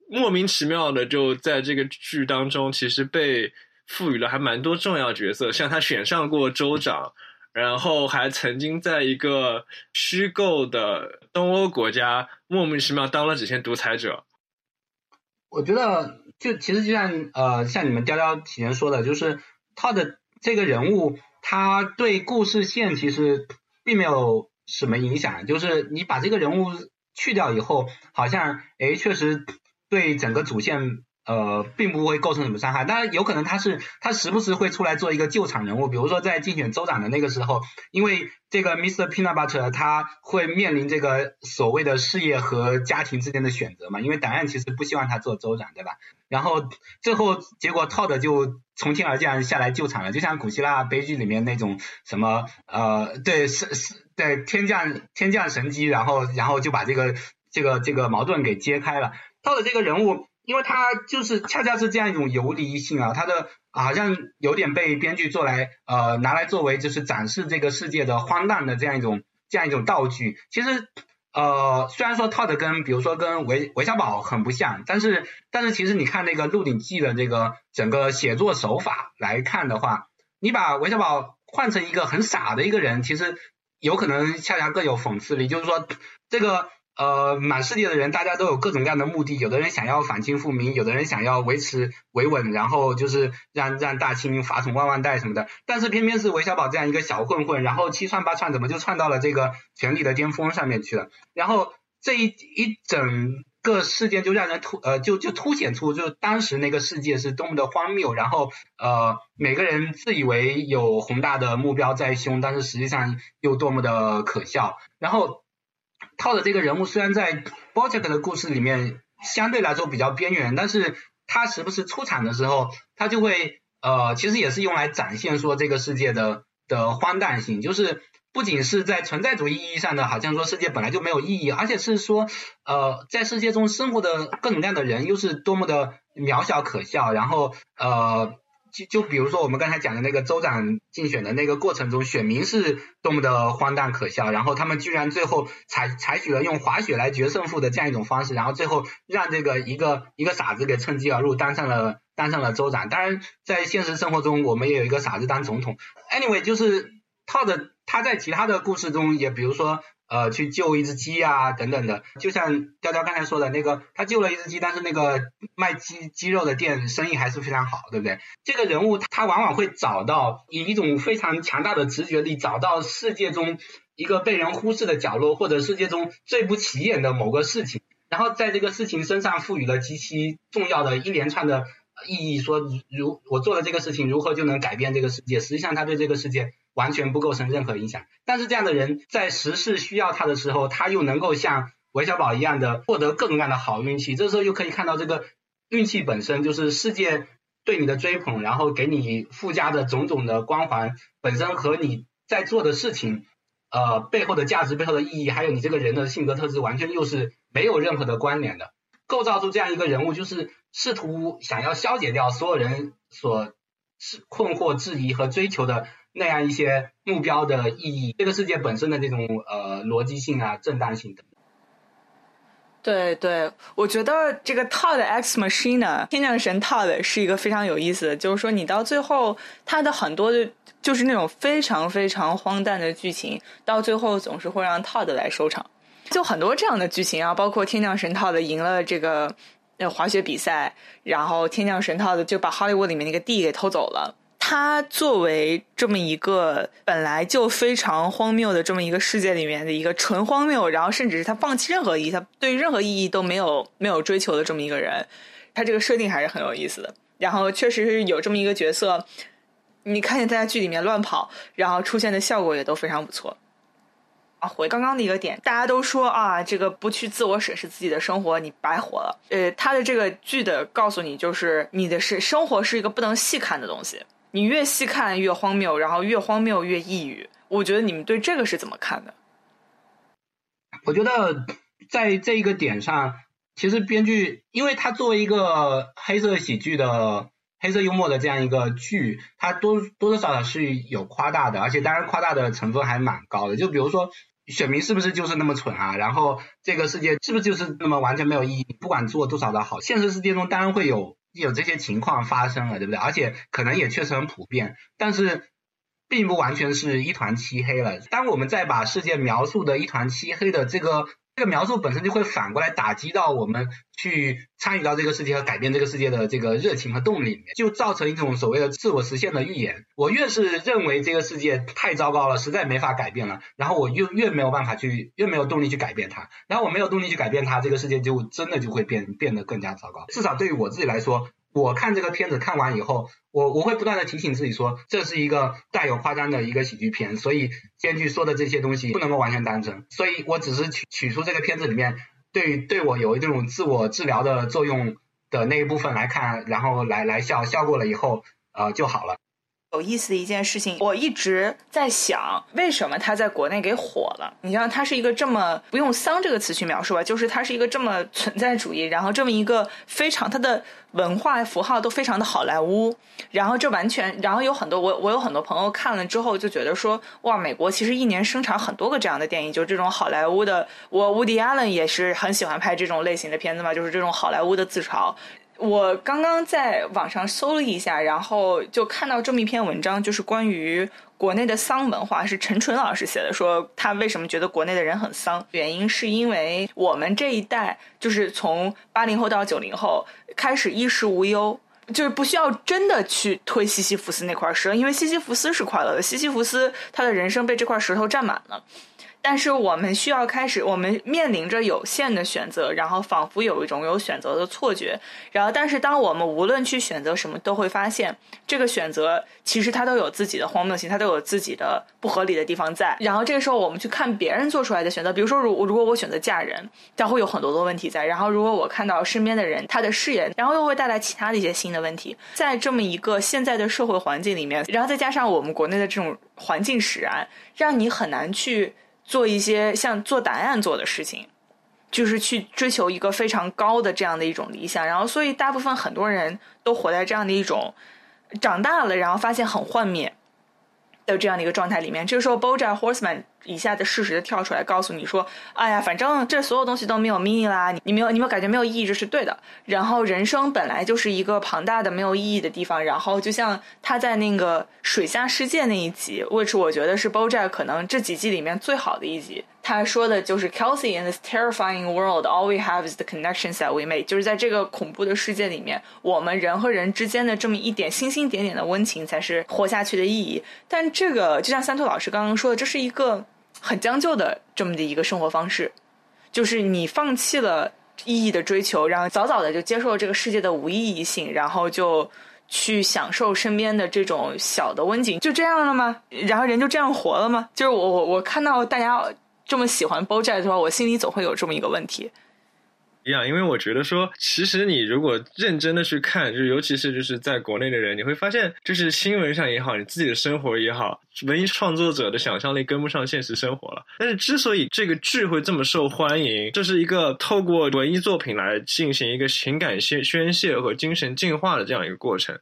莫名其妙的就在这个剧当中，其实被赋予了还蛮多重要角色，像他选上过州长，然后还曾经在一个虚构的东欧国家莫名其妙当了几天独裁者。我觉得就其实就像呃像你们雕雕提前说的，就是他的这个人物。他对故事线其实并没有什么影响，就是你把这个人物去掉以后，好像哎确实对整个主线。呃，并不会构成什么伤害，当然有可能他是他时不时会出来做一个救场人物，比如说在竞选州长的那个时候，因为这个 Mr. Peanut Butter 他会面临这个所谓的事业和家庭之间的选择嘛，因为答案其实不希望他做州长，对吧？然后最后结果 Todd 就从天而降下来救场了，就像古希腊悲剧里面那种什么呃，对是是，对天降天降神机，然后然后就把这个这个这个矛盾给揭开了。套的这个人物。因为他就是恰恰是这样一种游离性啊，他的好像有点被编剧做来呃拿来作为就是展示这个世界的荒诞的这样一种这样一种道具。其实呃虽然说套的跟比如说跟韦韦小宝很不像，但是但是其实你看那个《鹿鼎记》的这个整个写作手法来看的话，你把韦小宝换成一个很傻的一个人，其实有可能恰恰更有讽刺力。就是说这个。呃，满世界的人，大家都有各种各样的目的。有的人想要反清复明，有的人想要维持维稳，然后就是让让大清法统万万代什么的。但是偏偏是韦小宝这样一个小混混，然后七窜八窜，怎么就窜到了这个权力的巅峰上面去了？然后这一一整个事件就让人突呃就就凸显出，就当时那个世界是多么的荒谬。然后呃每个人自以为有宏大的目标在胸，但是实际上又多么的可笑。然后。套的这个人物虽然在 BoJack 的故事里面相对来说比较边缘，但是他时不时出场的时候，他就会呃，其实也是用来展现说这个世界的的荒诞性，就是不仅是在存在主义意义上的，好像说世界本来就没有意义，而且是说呃，在世界中生活的各种各样的人又是多么的渺小可笑，然后呃。就就比如说我们刚才讲的那个州长竞选的那个过程中，选民是多么的荒诞可笑，然后他们居然最后采采取了用滑雪来决胜负的这样一种方式，然后最后让这个一个一个傻子给趁机而入，当上了当上了州长。当然，在现实生活中，我们也有一个傻子当总统。Anyway，就是套的他在其他的故事中也，比如说呃去救一只鸡啊等等的。就像雕雕刚才说的那个，他救了一只鸡，但是那个卖鸡鸡肉的店生意还是非常好，对不对？这个人物他往往会找到以一种非常强大的直觉力，找到世界中一个被人忽视的角落，或者世界中最不起眼的某个事情，然后在这个事情身上赋予了极其重要的一连串的。意义说，如我做了这个事情，如何就能改变这个世界？实际上，他对这个世界完全不构成任何影响。但是，这样的人在时事需要他的时候，他又能够像韦小宝一样的获得各种各样的好运气。这时候又可以看到，这个运气本身就是世界对你的追捧，然后给你附加的种种的光环，本身和你在做的事情，呃，背后的价值、背后的意义，还有你这个人的性格特质，完全又是没有任何的关联的。构造出这样一个人物，就是试图想要消解掉所有人所是困惑、质疑和追求的那样一些目标的意义，这个世界本身的这种呃逻辑性啊、正当性等。对对，我觉得这个 Todd X Machine 天降神 Todd 是一个非常有意思的，就是说你到最后，他的很多的，就是那种非常非常荒诞的剧情，到最后总是会让 Todd 来收场。就很多这样的剧情啊，包括天降神套的赢了这个呃滑雪比赛，然后天降神套的就把 Hollywood 里面那个地给偷走了。他作为这么一个本来就非常荒谬的这么一个世界里面的一个纯荒谬，然后甚至是他放弃任何意义，他对于任何意义都没有没有追求的这么一个人，他这个设定还是很有意思的。然后确实是有这么一个角色，你看见他在剧里面乱跑，然后出现的效果也都非常不错。啊回刚刚的一个点，大家都说啊，这个不去自我审视自己的生活，你白活了。呃，他的这个剧的告诉你，就是你的是生活是一个不能细看的东西，你越细看越荒谬，然后越荒谬越抑郁。我觉得你们对这个是怎么看的？我觉得在这一个点上，其实编剧，因为他作为一个黑色喜剧的黑色幽默的这样一个剧，它多多多少少是有夸大的，而且当然夸大的成分还蛮高的。就比如说。选民是不是就是那么蠢啊？然后这个世界是不是就是那么完全没有意义？不管做多少的好，现实世界中当然会有有这些情况发生了，对不对？而且可能也确实很普遍，但是并不完全是一团漆黑了。当我们再把世界描述的一团漆黑的这个。这个描述本身就会反过来打击到我们去参与到这个世界和改变这个世界的这个热情和动力里面，就造成一种所谓的自我实现的预言。我越是认为这个世界太糟糕了，实在没法改变了，然后我越越没有办法去，越没有动力去改变它。然后我没有动力去改变它，这个世界就真的就会变变得更加糟糕。至少对于我自己来说。我看这个片子看完以后，我我会不断的提醒自己说，这是一个带有夸张的一个喜剧片，所以编剧说的这些东西不能够完全当真，所以我只是取取出这个片子里面对对我有这种自我治疗的作用的那一部分来看，然后来来笑笑过了以后，呃就好了。有意思的一件事情，我一直在想，为什么他在国内给火了？你像他是一个这么不用“丧”这个词去描述吧，就是他是一个这么存在主义，然后这么一个非常他的文化符号都非常的好莱坞，然后这完全，然后有很多我我有很多朋友看了之后就觉得说，哇，美国其实一年生产很多个这样的电影，就是这种好莱坞的。我伍迪·艾伦也是很喜欢拍这种类型的片子嘛，就是这种好莱坞的自嘲。我刚刚在网上搜了一下，然后就看到这么一篇文章，就是关于国内的丧文化，是陈纯老师写的，说他为什么觉得国内的人很丧，原因是因为我们这一代，就是从八零后到九零后开始衣食无忧，就是不需要真的去推西西弗斯那块石头，因为西西弗斯是快乐的，西西弗斯他的人生被这块石头占满了。但是我们需要开始，我们面临着有限的选择，然后仿佛有一种有选择的错觉。然后，但是当我们无论去选择什么，都会发现这个选择其实它都有自己的荒谬性，它都有自己的不合理的地方在。然后这个时候，我们去看别人做出来的选择，比如说，如如果我选择嫁人，它会有很多的问题在。然后，如果我看到身边的人他的事业，然后又会带来其他的一些新的问题。在这么一个现在的社会环境里面，然后再加上我们国内的这种环境使然，让你很难去。做一些像做答案做的事情，就是去追求一个非常高的这样的一种理想，然后所以大部分很多人都活在这样的一种长大了，然后发现很幻灭。的这样的一个状态里面，这个时候 BoJack Horseman 一下子适时的跳出来告诉你说：“哎呀，反正这所有东西都没有意义啦，你没有你没有感觉没有意义，这是对的。然后人生本来就是一个庞大的没有意义的地方。然后就像他在那个水下世界那一集，which 我觉得是 BoJack 可能这几季里面最好的一集。他说的就是 Kelsey in this terrifying world, all we have is the connections that we make。就是在这个恐怖的世界里面，我们人和人之间的这么一点星星点点的温情，才是活下去的意义。但这个就像三兔老师刚刚说的，这是一个很将就的这么的一个生活方式，就是你放弃了意义的追求，然后早早的就接受了这个世界的无意义性，然后就去享受身边的这种小的温情，就这样了吗？然后人就这样活了吗？就是我我我看到大家。这么喜欢 boja 的话，我心里总会有这么一个问题。一样，因为我觉得说，其实你如果认真的去看，就尤其是就是在国内的人，你会发现，就是新闻上也好，你自己的生活也好，文艺创作者的想象力跟不上现实生活了。但是，之所以这个剧会这么受欢迎，这是一个透过文艺作品来进行一个情感宣宣泄和精神净化的这样一个过程。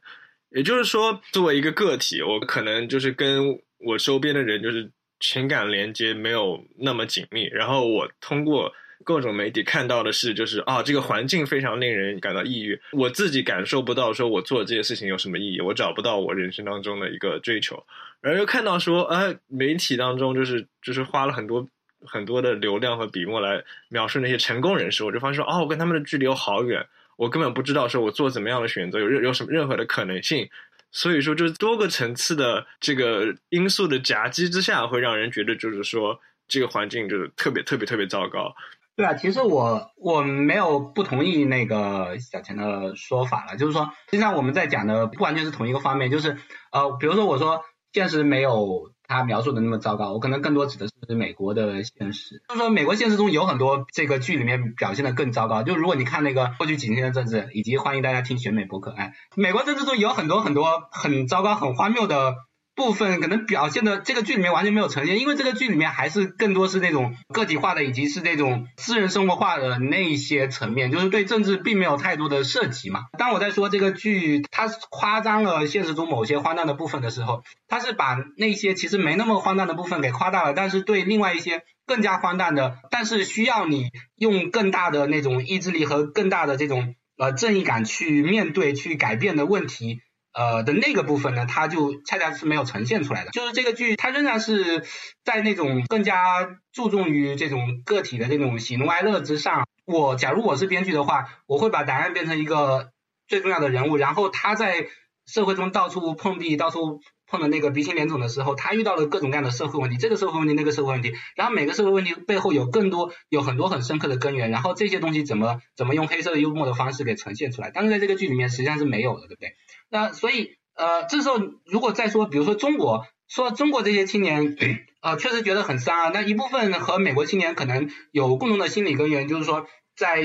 也就是说，作为一个个体，我可能就是跟我周边的人就是。情感连接没有那么紧密，然后我通过各种媒体看到的是，就是啊，这个环境非常令人感到抑郁，我自己感受不到说我做这些事情有什么意义，我找不到我人生当中的一个追求，然后又看到说，哎，媒体当中就是就是花了很多很多的流量和笔墨来描述那些成功人士，我就发现说，哦，我跟他们的距离有好远，我根本不知道说我做怎么样的选择有任有什么任何的可能性。所以说，就是多个层次的这个因素的夹击之下，会让人觉得，就是说这个环境就是特别特别特别糟糕。对啊，其实我我没有不同意那个小钱的说法了，就是说，实际上我们在讲的不完全是同一个方面，就是呃，比如说我说现实没有。他描述的那么糟糕，我可能更多指的是美国的现实。就是说，美国现实中有很多这个剧里面表现的更糟糕。就如果你看那个过去几天的政治，以及欢迎大家听选美博客，哎，美国政治中有很多很多很糟糕、很荒谬的。部分可能表现的这个剧里面完全没有呈现，因为这个剧里面还是更多是那种个体化的，以及是那种私人生活化的那些层面，就是对政治并没有太多的涉及嘛。当我在说这个剧它夸张了现实中某些荒诞的部分的时候，它是把那些其实没那么荒诞的部分给夸大了，但是对另外一些更加荒诞的，但是需要你用更大的那种意志力和更大的这种呃正义感去面对、去改变的问题。呃的那个部分呢，它就恰恰是没有呈现出来的。就是这个剧，它仍然是在那种更加注重于这种个体的这种喜怒哀乐之上。我假如我是编剧的话，我会把答案变成一个最重要的人物，然后他在社会中到处碰壁，到处碰的那个鼻青脸肿的时候，他遇到了各种各样的社会问题，这个社会问题，那个社会问题，然后每个社会问题背后有更多有很多很深刻的根源，然后这些东西怎么怎么用黑色幽默的方式给呈现出来？但是在这个剧里面实际上是没有的，对不对？那所以呃，这时候如果再说，比如说中国，说中国这些青年，呃，确实觉得很伤啊。那一部分和美国青年可能有共同的心理根源，就是说在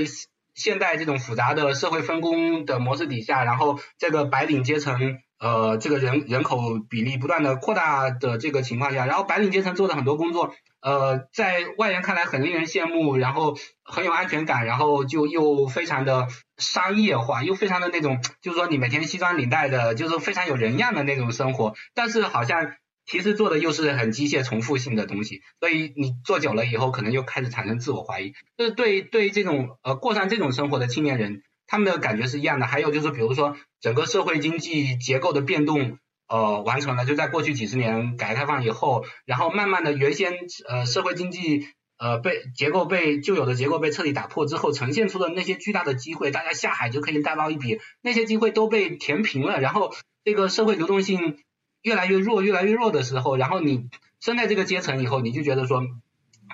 现代这种复杂的社会分工的模式底下，然后这个白领阶层。呃，这个人人口比例不断的扩大的这个情况下，然后白领阶层做的很多工作，呃，在外人看来很令人羡慕，然后很有安全感，然后就又非常的商业化，又非常的那种，[tsk] 就是说你每天西装领带的，就是非常有人样的那种生活，但是好像其实做的又是很机械重复性的东西，所以你做久了以后，可能又开始产生自我怀疑。就是对对这种呃过上这种生活的青年人。他们的感觉是一样的，还有就是，比如说整个社会经济结构的变动，呃，完成了，就在过去几十年改革开放以后，然后慢慢的原先呃社会经济呃被结构被旧有的结构被彻底打破之后，呈现出的那些巨大的机会，大家下海就可以大捞一笔，那些机会都被填平了，然后这个社会流动性越来越弱，越来越弱的时候，然后你生在这个阶层以后，你就觉得说。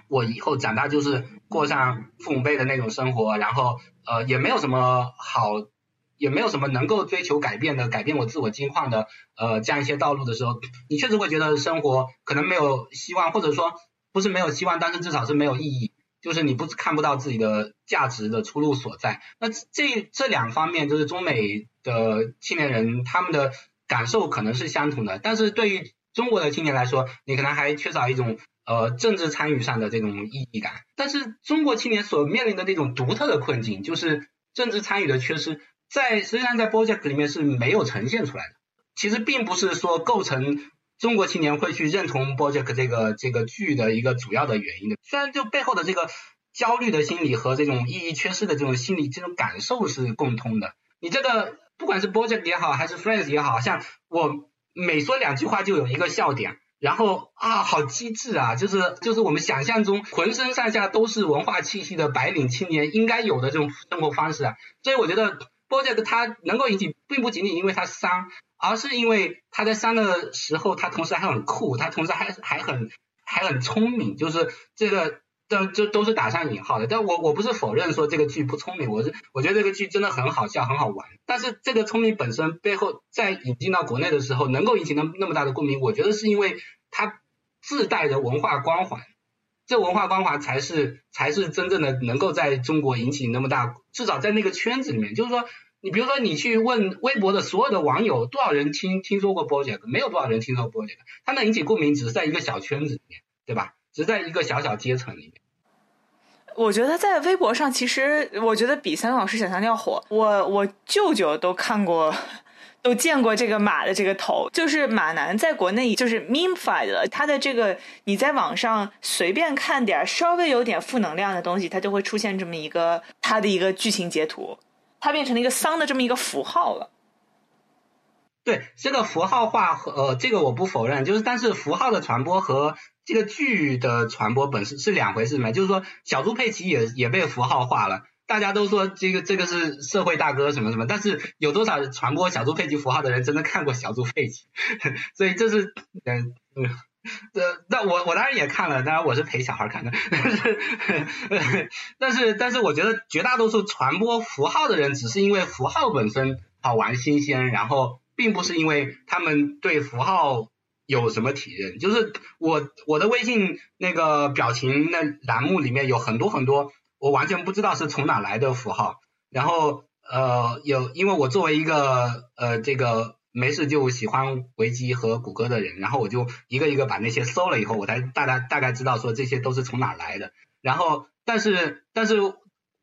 我以后长大就是过上父母辈的那种生活，然后呃也没有什么好，也没有什么能够追求改变的、改变我自我境况的呃这样一些道路的时候，你确实会觉得生活可能没有希望，或者说不是没有希望，但是至少是没有意义，就是你不看不到自己的价值的出路所在。那这这两方面就是中美的青年人他们的感受可能是相同的，但是对于中国的青年来说，你可能还缺少一种。呃，政治参与上的这种意义感，但是中国青年所面临的那种独特的困境，就是政治参与的缺失，在实际上在 BoJack 里面是没有呈现出来的。其实并不是说构成中国青年会去认同 BoJack 这个这个剧的一个主要的原因的。虽然就背后的这个焦虑的心理和这种意义缺失的这种心理这种感受是共通的。你这个不管是 BoJack 也好，还是 Friends 也好，像我每说两句话就有一个笑点。然后啊，好机智啊，就是就是我们想象中浑身上下都是文化气息的白领青年应该有的这种生活方式啊。所以我觉得 BoJack 他能够引起，并不仅仅因为他伤，而是因为他在伤的时候，他同时还很酷，他同时还还很还很聪明，就是这个。这这都是打上引号的，但我我不是否认说这个剧不聪明，我是我觉得这个剧真的很好笑，很好玩。但是这个聪明本身背后，在引进到国内的时候，能够引起那那么大的共鸣，我觉得是因为它自带的文化光环，这文化光环才是才是真正的能够在中国引起那么大，至少在那个圈子里面，就是说，你比如说你去问微博的所有的网友，多少人听听说过 BoJack，没有多少人听说过 BoJack，它能引起共鸣，只是在一个小圈子里面，对吧？只在一个小小阶层里面，我觉得在微博上，其实我觉得比三老师想象的要火。我我舅舅都看过，都见过这个马的这个头，就是马男在国内就是 meme-fied 了。他的这个你在网上随便看点稍微有点负能量的东西，它就会出现这么一个他的一个剧情截图，它变成了一个丧的这么一个符号了。对这个符号化和呃，这个我不否认，就是但是符号的传播和这个剧的传播本身是两回事嘛。就是说，小猪佩奇也也被符号化了，大家都说这个这个是社会大哥什么什么，但是有多少传播小猪佩奇符号的人真的看过小猪佩奇？[laughs] 所以这是嗯嗯，这 [laughs] 那我我当然也看了，当然我是陪小孩看的，[laughs] 但是但是但是我觉得绝大多数传播符号的人，只是因为符号本身好玩新鲜，然后。并不是因为他们对符号有什么体认，就是我我的微信那个表情那栏目里面有很多很多我完全不知道是从哪来的符号，然后呃有因为我作为一个呃这个没事就喜欢维基和谷歌的人，然后我就一个一个把那些搜了以后，我才大概大概知道说这些都是从哪来的，然后但是但是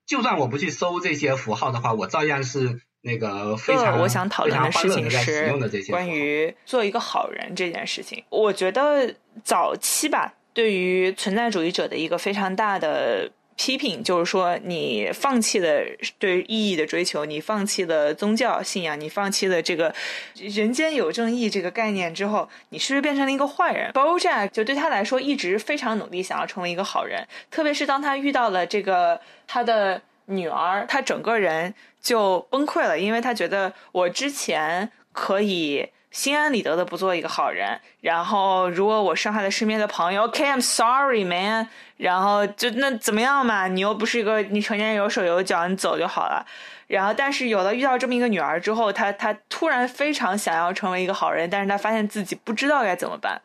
就算我不去搜这些符号的话，我照样是。那个非常我想讨论的事情是关于做一个好人这件事情。我觉得早期吧，对于存在主义者的一个非常大的批评，就是说你放弃了对意义的追求，你放弃了宗教信仰，你放弃了这个人间有正义这个概念之后，你是不是变成了一个坏人？BoJack 就对他来说一直非常努力，想要成为一个好人。特别是当他遇到了这个他的女儿，他整个人。就崩溃了，因为他觉得我之前可以心安理得的不做一个好人，然后如果我伤害了身边的朋友，OK，I'm sorry, man，然后就那怎么样嘛？你又不是一个你成年人有手有脚，你走就好了。然后，但是有了遇到这么一个女儿之后，她她突然非常想要成为一个好人，但是她发现自己不知道该怎么办。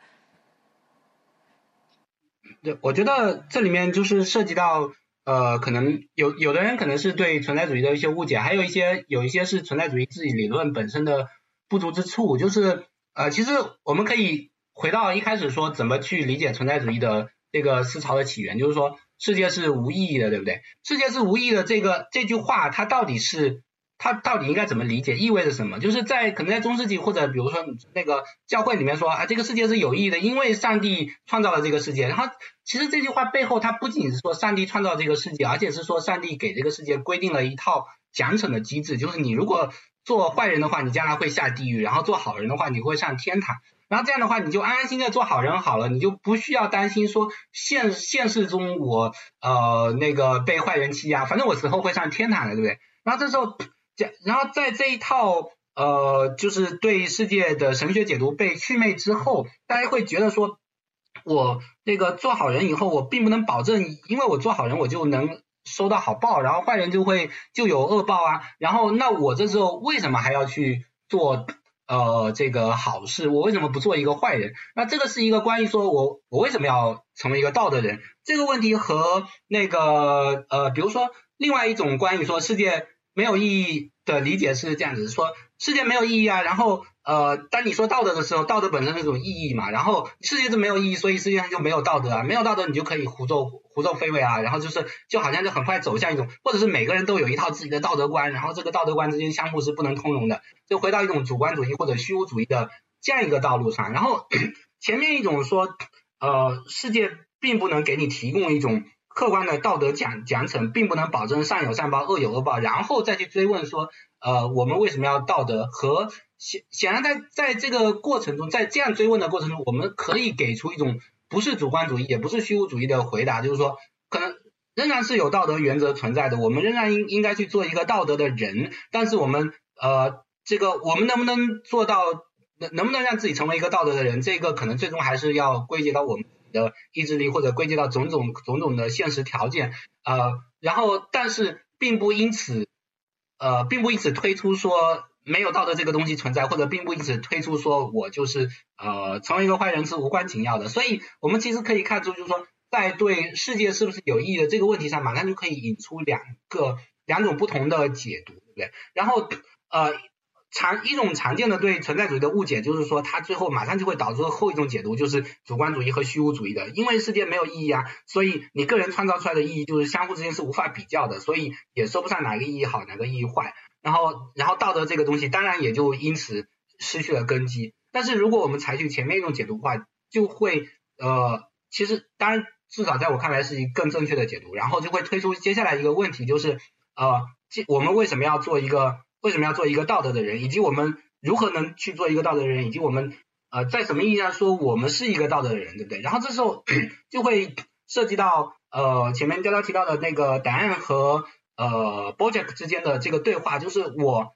对，我觉得这里面就是涉及到。呃，可能有有的人可能是对存在主义的一些误解，还有一些有一些是存在主义自己理论本身的不足之处。就是呃，其实我们可以回到一开始说怎么去理解存在主义的这个思潮的起源，就是说世界是无意义的，对不对？世界是无意义的这个这句话，它到底是？它到底应该怎么理解？意味着什么？就是在可能在中世纪或者比如说那个教会里面说啊，这个世界是有意义的，因为上帝创造了这个世界。然后其实这句话背后，它不仅是说上帝创造这个世界，而且是说上帝给这个世界规定了一套奖惩的机制，就是你如果做坏人的话，你将来会下地狱；然后做好人的话，你会上天堂。然后这样的话，你就安安心心的做好人好了，你就不需要担心说现现实中我呃那个被坏人欺压，反正我死后会上天堂的，对不对？然后这时候。这然后在这一套呃，就是对世界的神学解读被祛魅之后，大家会觉得说，我这个做好人以后，我并不能保证，因为我做好人我就能收到好报，然后坏人就会就有恶报啊。然后那我这时候为什么还要去做呃这个好事？我为什么不做一个坏人？那这个是一个关于说我我为什么要成为一个道德人这个问题和那个呃，比如说另外一种关于说世界。没有意义的理解是这样子，说世界没有意义啊，然后呃，当你说道德的时候，道德本身是一种意义嘛，然后世界是没有意义，所以世界上就没有道德啊，没有道德你就可以胡作胡作非为啊，然后就是就好像就很快走向一种，或者是每个人都有一套自己的道德观，然后这个道德观之间相互是不能通融的，就回到一种主观主义或者虚无主义的这样一个道路上，然后 [clears throat] 前面一种说呃世界并不能给你提供一种。客观的道德奖奖惩并不能保证善有善报恶有恶报，然后再去追问说，呃，我们为什么要道德？和显显然在在这个过程中，在这样追问的过程中，我们可以给出一种不是主观主义，也不是虚无主义的回答，就是说，可能仍然是有道德原则存在的，我们仍然应应该去做一个道德的人，但是我们呃，这个我们能不能做到，能能不能让自己成为一个道德的人，这个可能最终还是要归结到我们的意志力，或者归结到种种种种的现实条件，呃，然后但是并不因此，呃，并不因此推出说。没有道德这个东西存在，或者并不因此推出说我就是呃成为一个坏人是无关紧要的。所以，我们其实可以看出，就是说，在对世界是不是有意义的这个问题上，马上就可以引出两个两种不同的解读，对不对？然后呃常一种常见的对存在主义的误解，就是说它最后马上就会导致后一种解读，就是主观主义和虚无主义的。因为世界没有意义啊，所以你个人创造出来的意义就是相互之间是无法比较的，所以也说不上哪个意义好，哪个意义坏。然后，然后道德这个东西当然也就因此失去了根基。但是如果我们采取前面一种解读的话，就会呃，其实当然至少在我看来是一更正确的解读。然后就会推出接下来一个问题，就是呃，我们为什么要做一个为什么要做一个道德的人，以及我们如何能去做一个道德的人，以及我们呃在什么意义上说我们是一个道德的人，对不对？然后这时候 [coughs] 就会涉及到呃前面刚刚提到的那个答案和。呃，Bojack 之间的这个对话，就是我，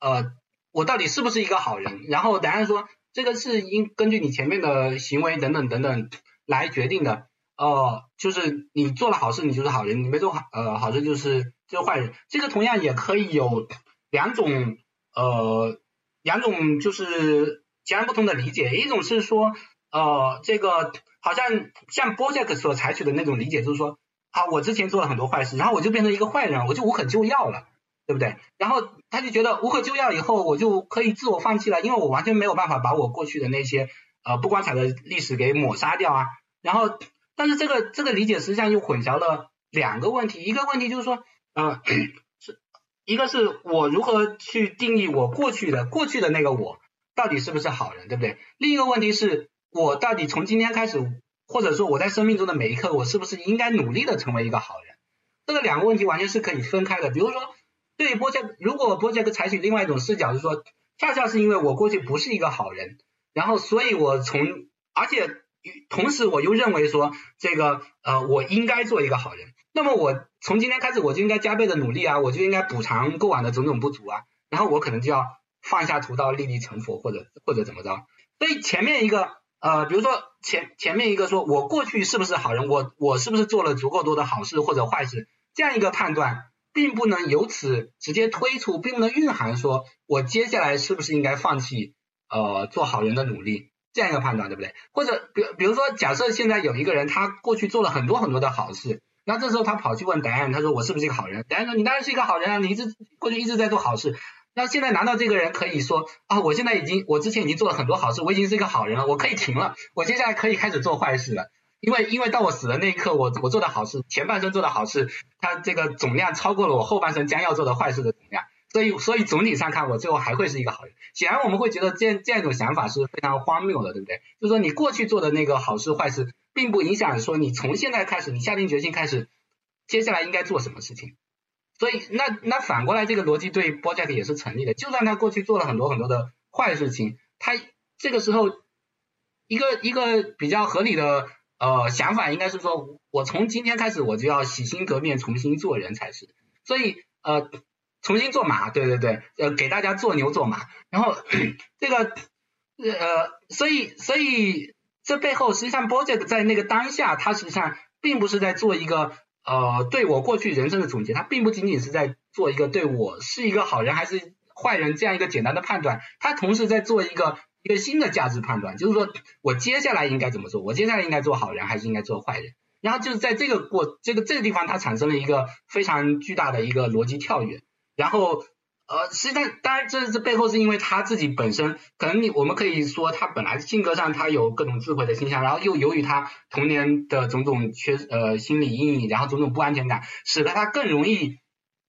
呃，我到底是不是一个好人？然后答案说，这个是应根据你前面的行为等等等等来决定的。呃，就是你做了好事，你就是好人；你没做好呃好事，就是就是坏人。这个同样也可以有两种呃两种就是截然不同的理解。一种是说，呃，这个好像像 Bojack 所采取的那种理解，就是说。啊，我之前做了很多坏事，然后我就变成一个坏人，我就无可救药了，对不对？然后他就觉得无可救药以后，我就可以自我放弃了，因为我完全没有办法把我过去的那些呃不光彩的历史给抹杀掉啊。然后，但是这个这个理解实际上又混淆了两个问题，一个问题就是说，呃，一个是我如何去定义我过去的过去的那个我到底是不是好人，对不对？另一个问题是我到底从今天开始。或者说我在生命中的每一刻，我是不是应该努力的成为一个好人？这个两个问题完全是可以分开的。比如说，对波切，如果波切克采取另外一种视角，就是说，恰恰是因为我过去不是一个好人，然后所以我从，而且同时我又认为说，这个呃，我应该做一个好人。那么我从今天开始，我就应该加倍的努力啊，我就应该补偿过往的种种不足啊，然后我可能就要放下屠刀，立地成佛，或者或者怎么着。所以前面一个。呃，比如说前前面一个说，我过去是不是好人？我我是不是做了足够多的好事或者坏事？这样一个判断，并不能由此直接推出，并不能蕴含说我接下来是不是应该放弃呃做好人的努力这样一个判断，对不对？或者比比如说，假设现在有一个人，他过去做了很多很多的好事，那这时候他跑去问答案，他说我是不是一个好人？答案说你当然是一个好人啊，你一直过去一直在做好事。那现在难道这个人可以说啊，我现在已经，我之前已经做了很多好事，我已经是一个好人了，我可以停了，我接下来可以开始做坏事了，因为因为到我死的那一刻，我我做的好事，前半生做的好事，它这个总量超过了我后半生将要做的坏事的总量，所以所以总体上看，我最后还会是一个好人。显然我们会觉得这这样一种想法是非常荒谬的，对不对？就是说你过去做的那个好事坏事，并不影响说你从现在开始，你下定决心开始，接下来应该做什么事情。所以，那那反过来，这个逻辑对 Bojack 也是成立的。就算他过去做了很多很多的坏事情，他这个时候一个一个比较合理的呃想法，应该是说，我从今天开始，我就要洗心革面，重新做人才是。所以呃，重新做马，对对对，呃，给大家做牛做马。然后 [clears throat] 这个呃，所以所以这背后实际上 Bojack 在那个当下，他实际上并不是在做一个。呃，对我过去人生的总结，他并不仅仅是在做一个对我是一个好人还是坏人这样一个简单的判断，他同时在做一个一个新的价值判断，就是说我接下来应该怎么做，我接下来应该做好人还是应该做坏人，然后就是在这个过这个这个地方，它产生了一个非常巨大的一个逻辑跳跃，然后。呃，实际上，当然，这这背后是因为他自己本身，可能你我们可以说他本来性格上他有各种智慧的倾向，然后又由于他童年的种种缺呃心理阴影，然后种种不安全感，使得他更容易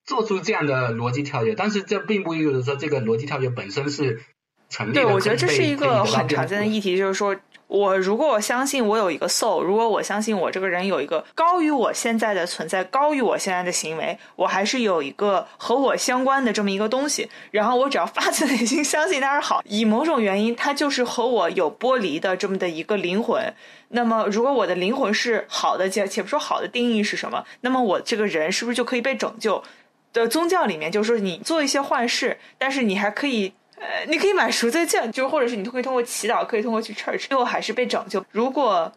做出这样的逻辑跳跃。但是这并不意味着说这个逻辑跳跃本身是成立的对，我觉得这是一个很常见的议题，就是说。我如果我相信我有一个 soul，如果我相信我这个人有一个高于我现在的存在，高于我现在的行为，我还是有一个和我相关的这么一个东西。然后我只要发自内心相信它是好，以某种原因它就是和我有剥离的这么的一个灵魂。那么如果我的灵魂是好的，且且不说好的定义是什么，那么我这个人是不是就可以被拯救？的宗教里面就是说，你做一些坏事，但是你还可以。呃，你可以买赎罪券，就或者是你可以通过祈祷，可以通过去 church，最后还是被拯救。如果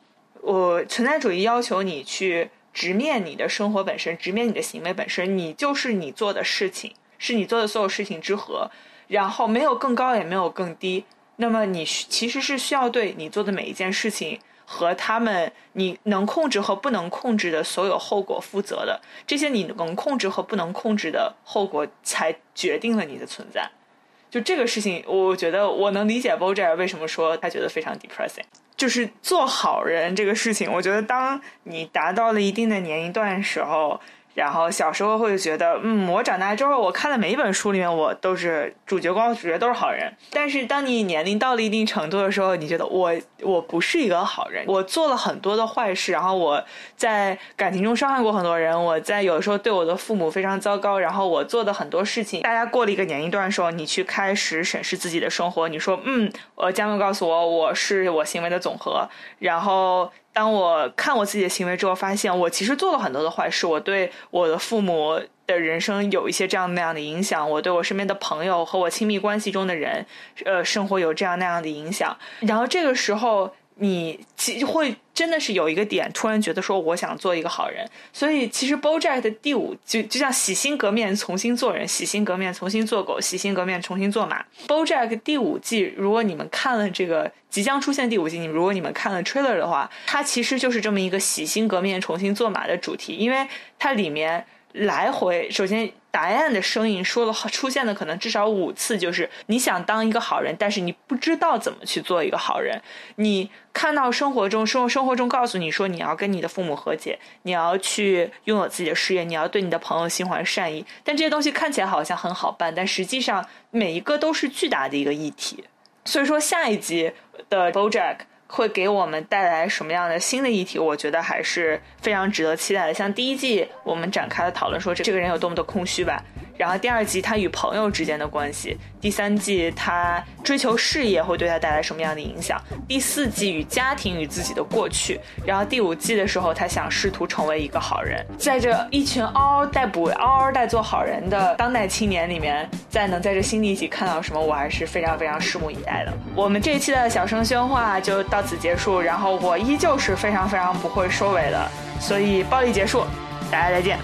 我存在主义要求你去直面你的生活本身，直面你的行为本身，你就是你做的事情，是你做的所有事情之和，然后没有更高也没有更低。那么你其实是需要对你做的每一件事情和他们你能控制和不能控制的所有后果负责的。这些你能控制和不能控制的后果，才决定了你的存在。就这个事情，我觉得我能理解 BoJack 为什么说他觉得非常 depressing。就是做好人这个事情，我觉得当你达到了一定的年龄段时候。然后小时候会觉得，嗯，我长大之后，我看的每一本书里面，我都是主角光，主角都是好人。但是当你年龄到了一定程度的时候，你觉得我我不是一个好人，我做了很多的坏事，然后我在感情中伤害过很多人，我在有的时候对我的父母非常糟糕，然后我做的很多事情，大家过了一个年龄段的时候，你去开始审视自己的生活，你说，嗯，我将会告诉我，我是我行为的总和，然后。当我看我自己的行为之后，发现我其实做了很多的坏事。我对我的父母的人生有一些这样那样的影响，我对我身边的朋友和我亲密关系中的人，呃，生活有这样那样的影响。然后这个时候。你其会真的是有一个点，突然觉得说我想做一个好人，所以其实 BoJack 的第五就就像洗心革面重新做人，洗心革面重新做狗，洗心革面重新做马。BoJack 第五季，如果你们看了这个即将出现第五季，你如果你们看了 trailer 的话，它其实就是这么一个洗心革面重新做马的主题，因为它里面。来回，首先，答案的声音说了出现的可能至少五次，就是你想当一个好人，但是你不知道怎么去做一个好人。你看到生活中生生活中告诉你说你要跟你的父母和解，你要去拥有自己的事业，你要对你的朋友心怀善意，但这些东西看起来好像很好办，但实际上每一个都是巨大的一个议题。所以说，下一集的 BoJack。会给我们带来什么样的新的议题？我觉得还是非常值得期待的。像第一季我们展开了讨论，说这这个人有多么的空虚吧。然后第二季他与朋友之间的关系，第三季他追求事业会对他带来什么样的影响？第四季与家庭与自己的过去，然后第五季的时候他想试图成为一个好人，在这一群嗷嗷待哺、嗷嗷待做好人的当代青年里面，在能在这新的一集看到什么，我还是非常非常拭目以待的。我们这一期的小声喧哗就到此结束，然后我依旧是非常非常不会收尾的，所以暴力结束，大家再见。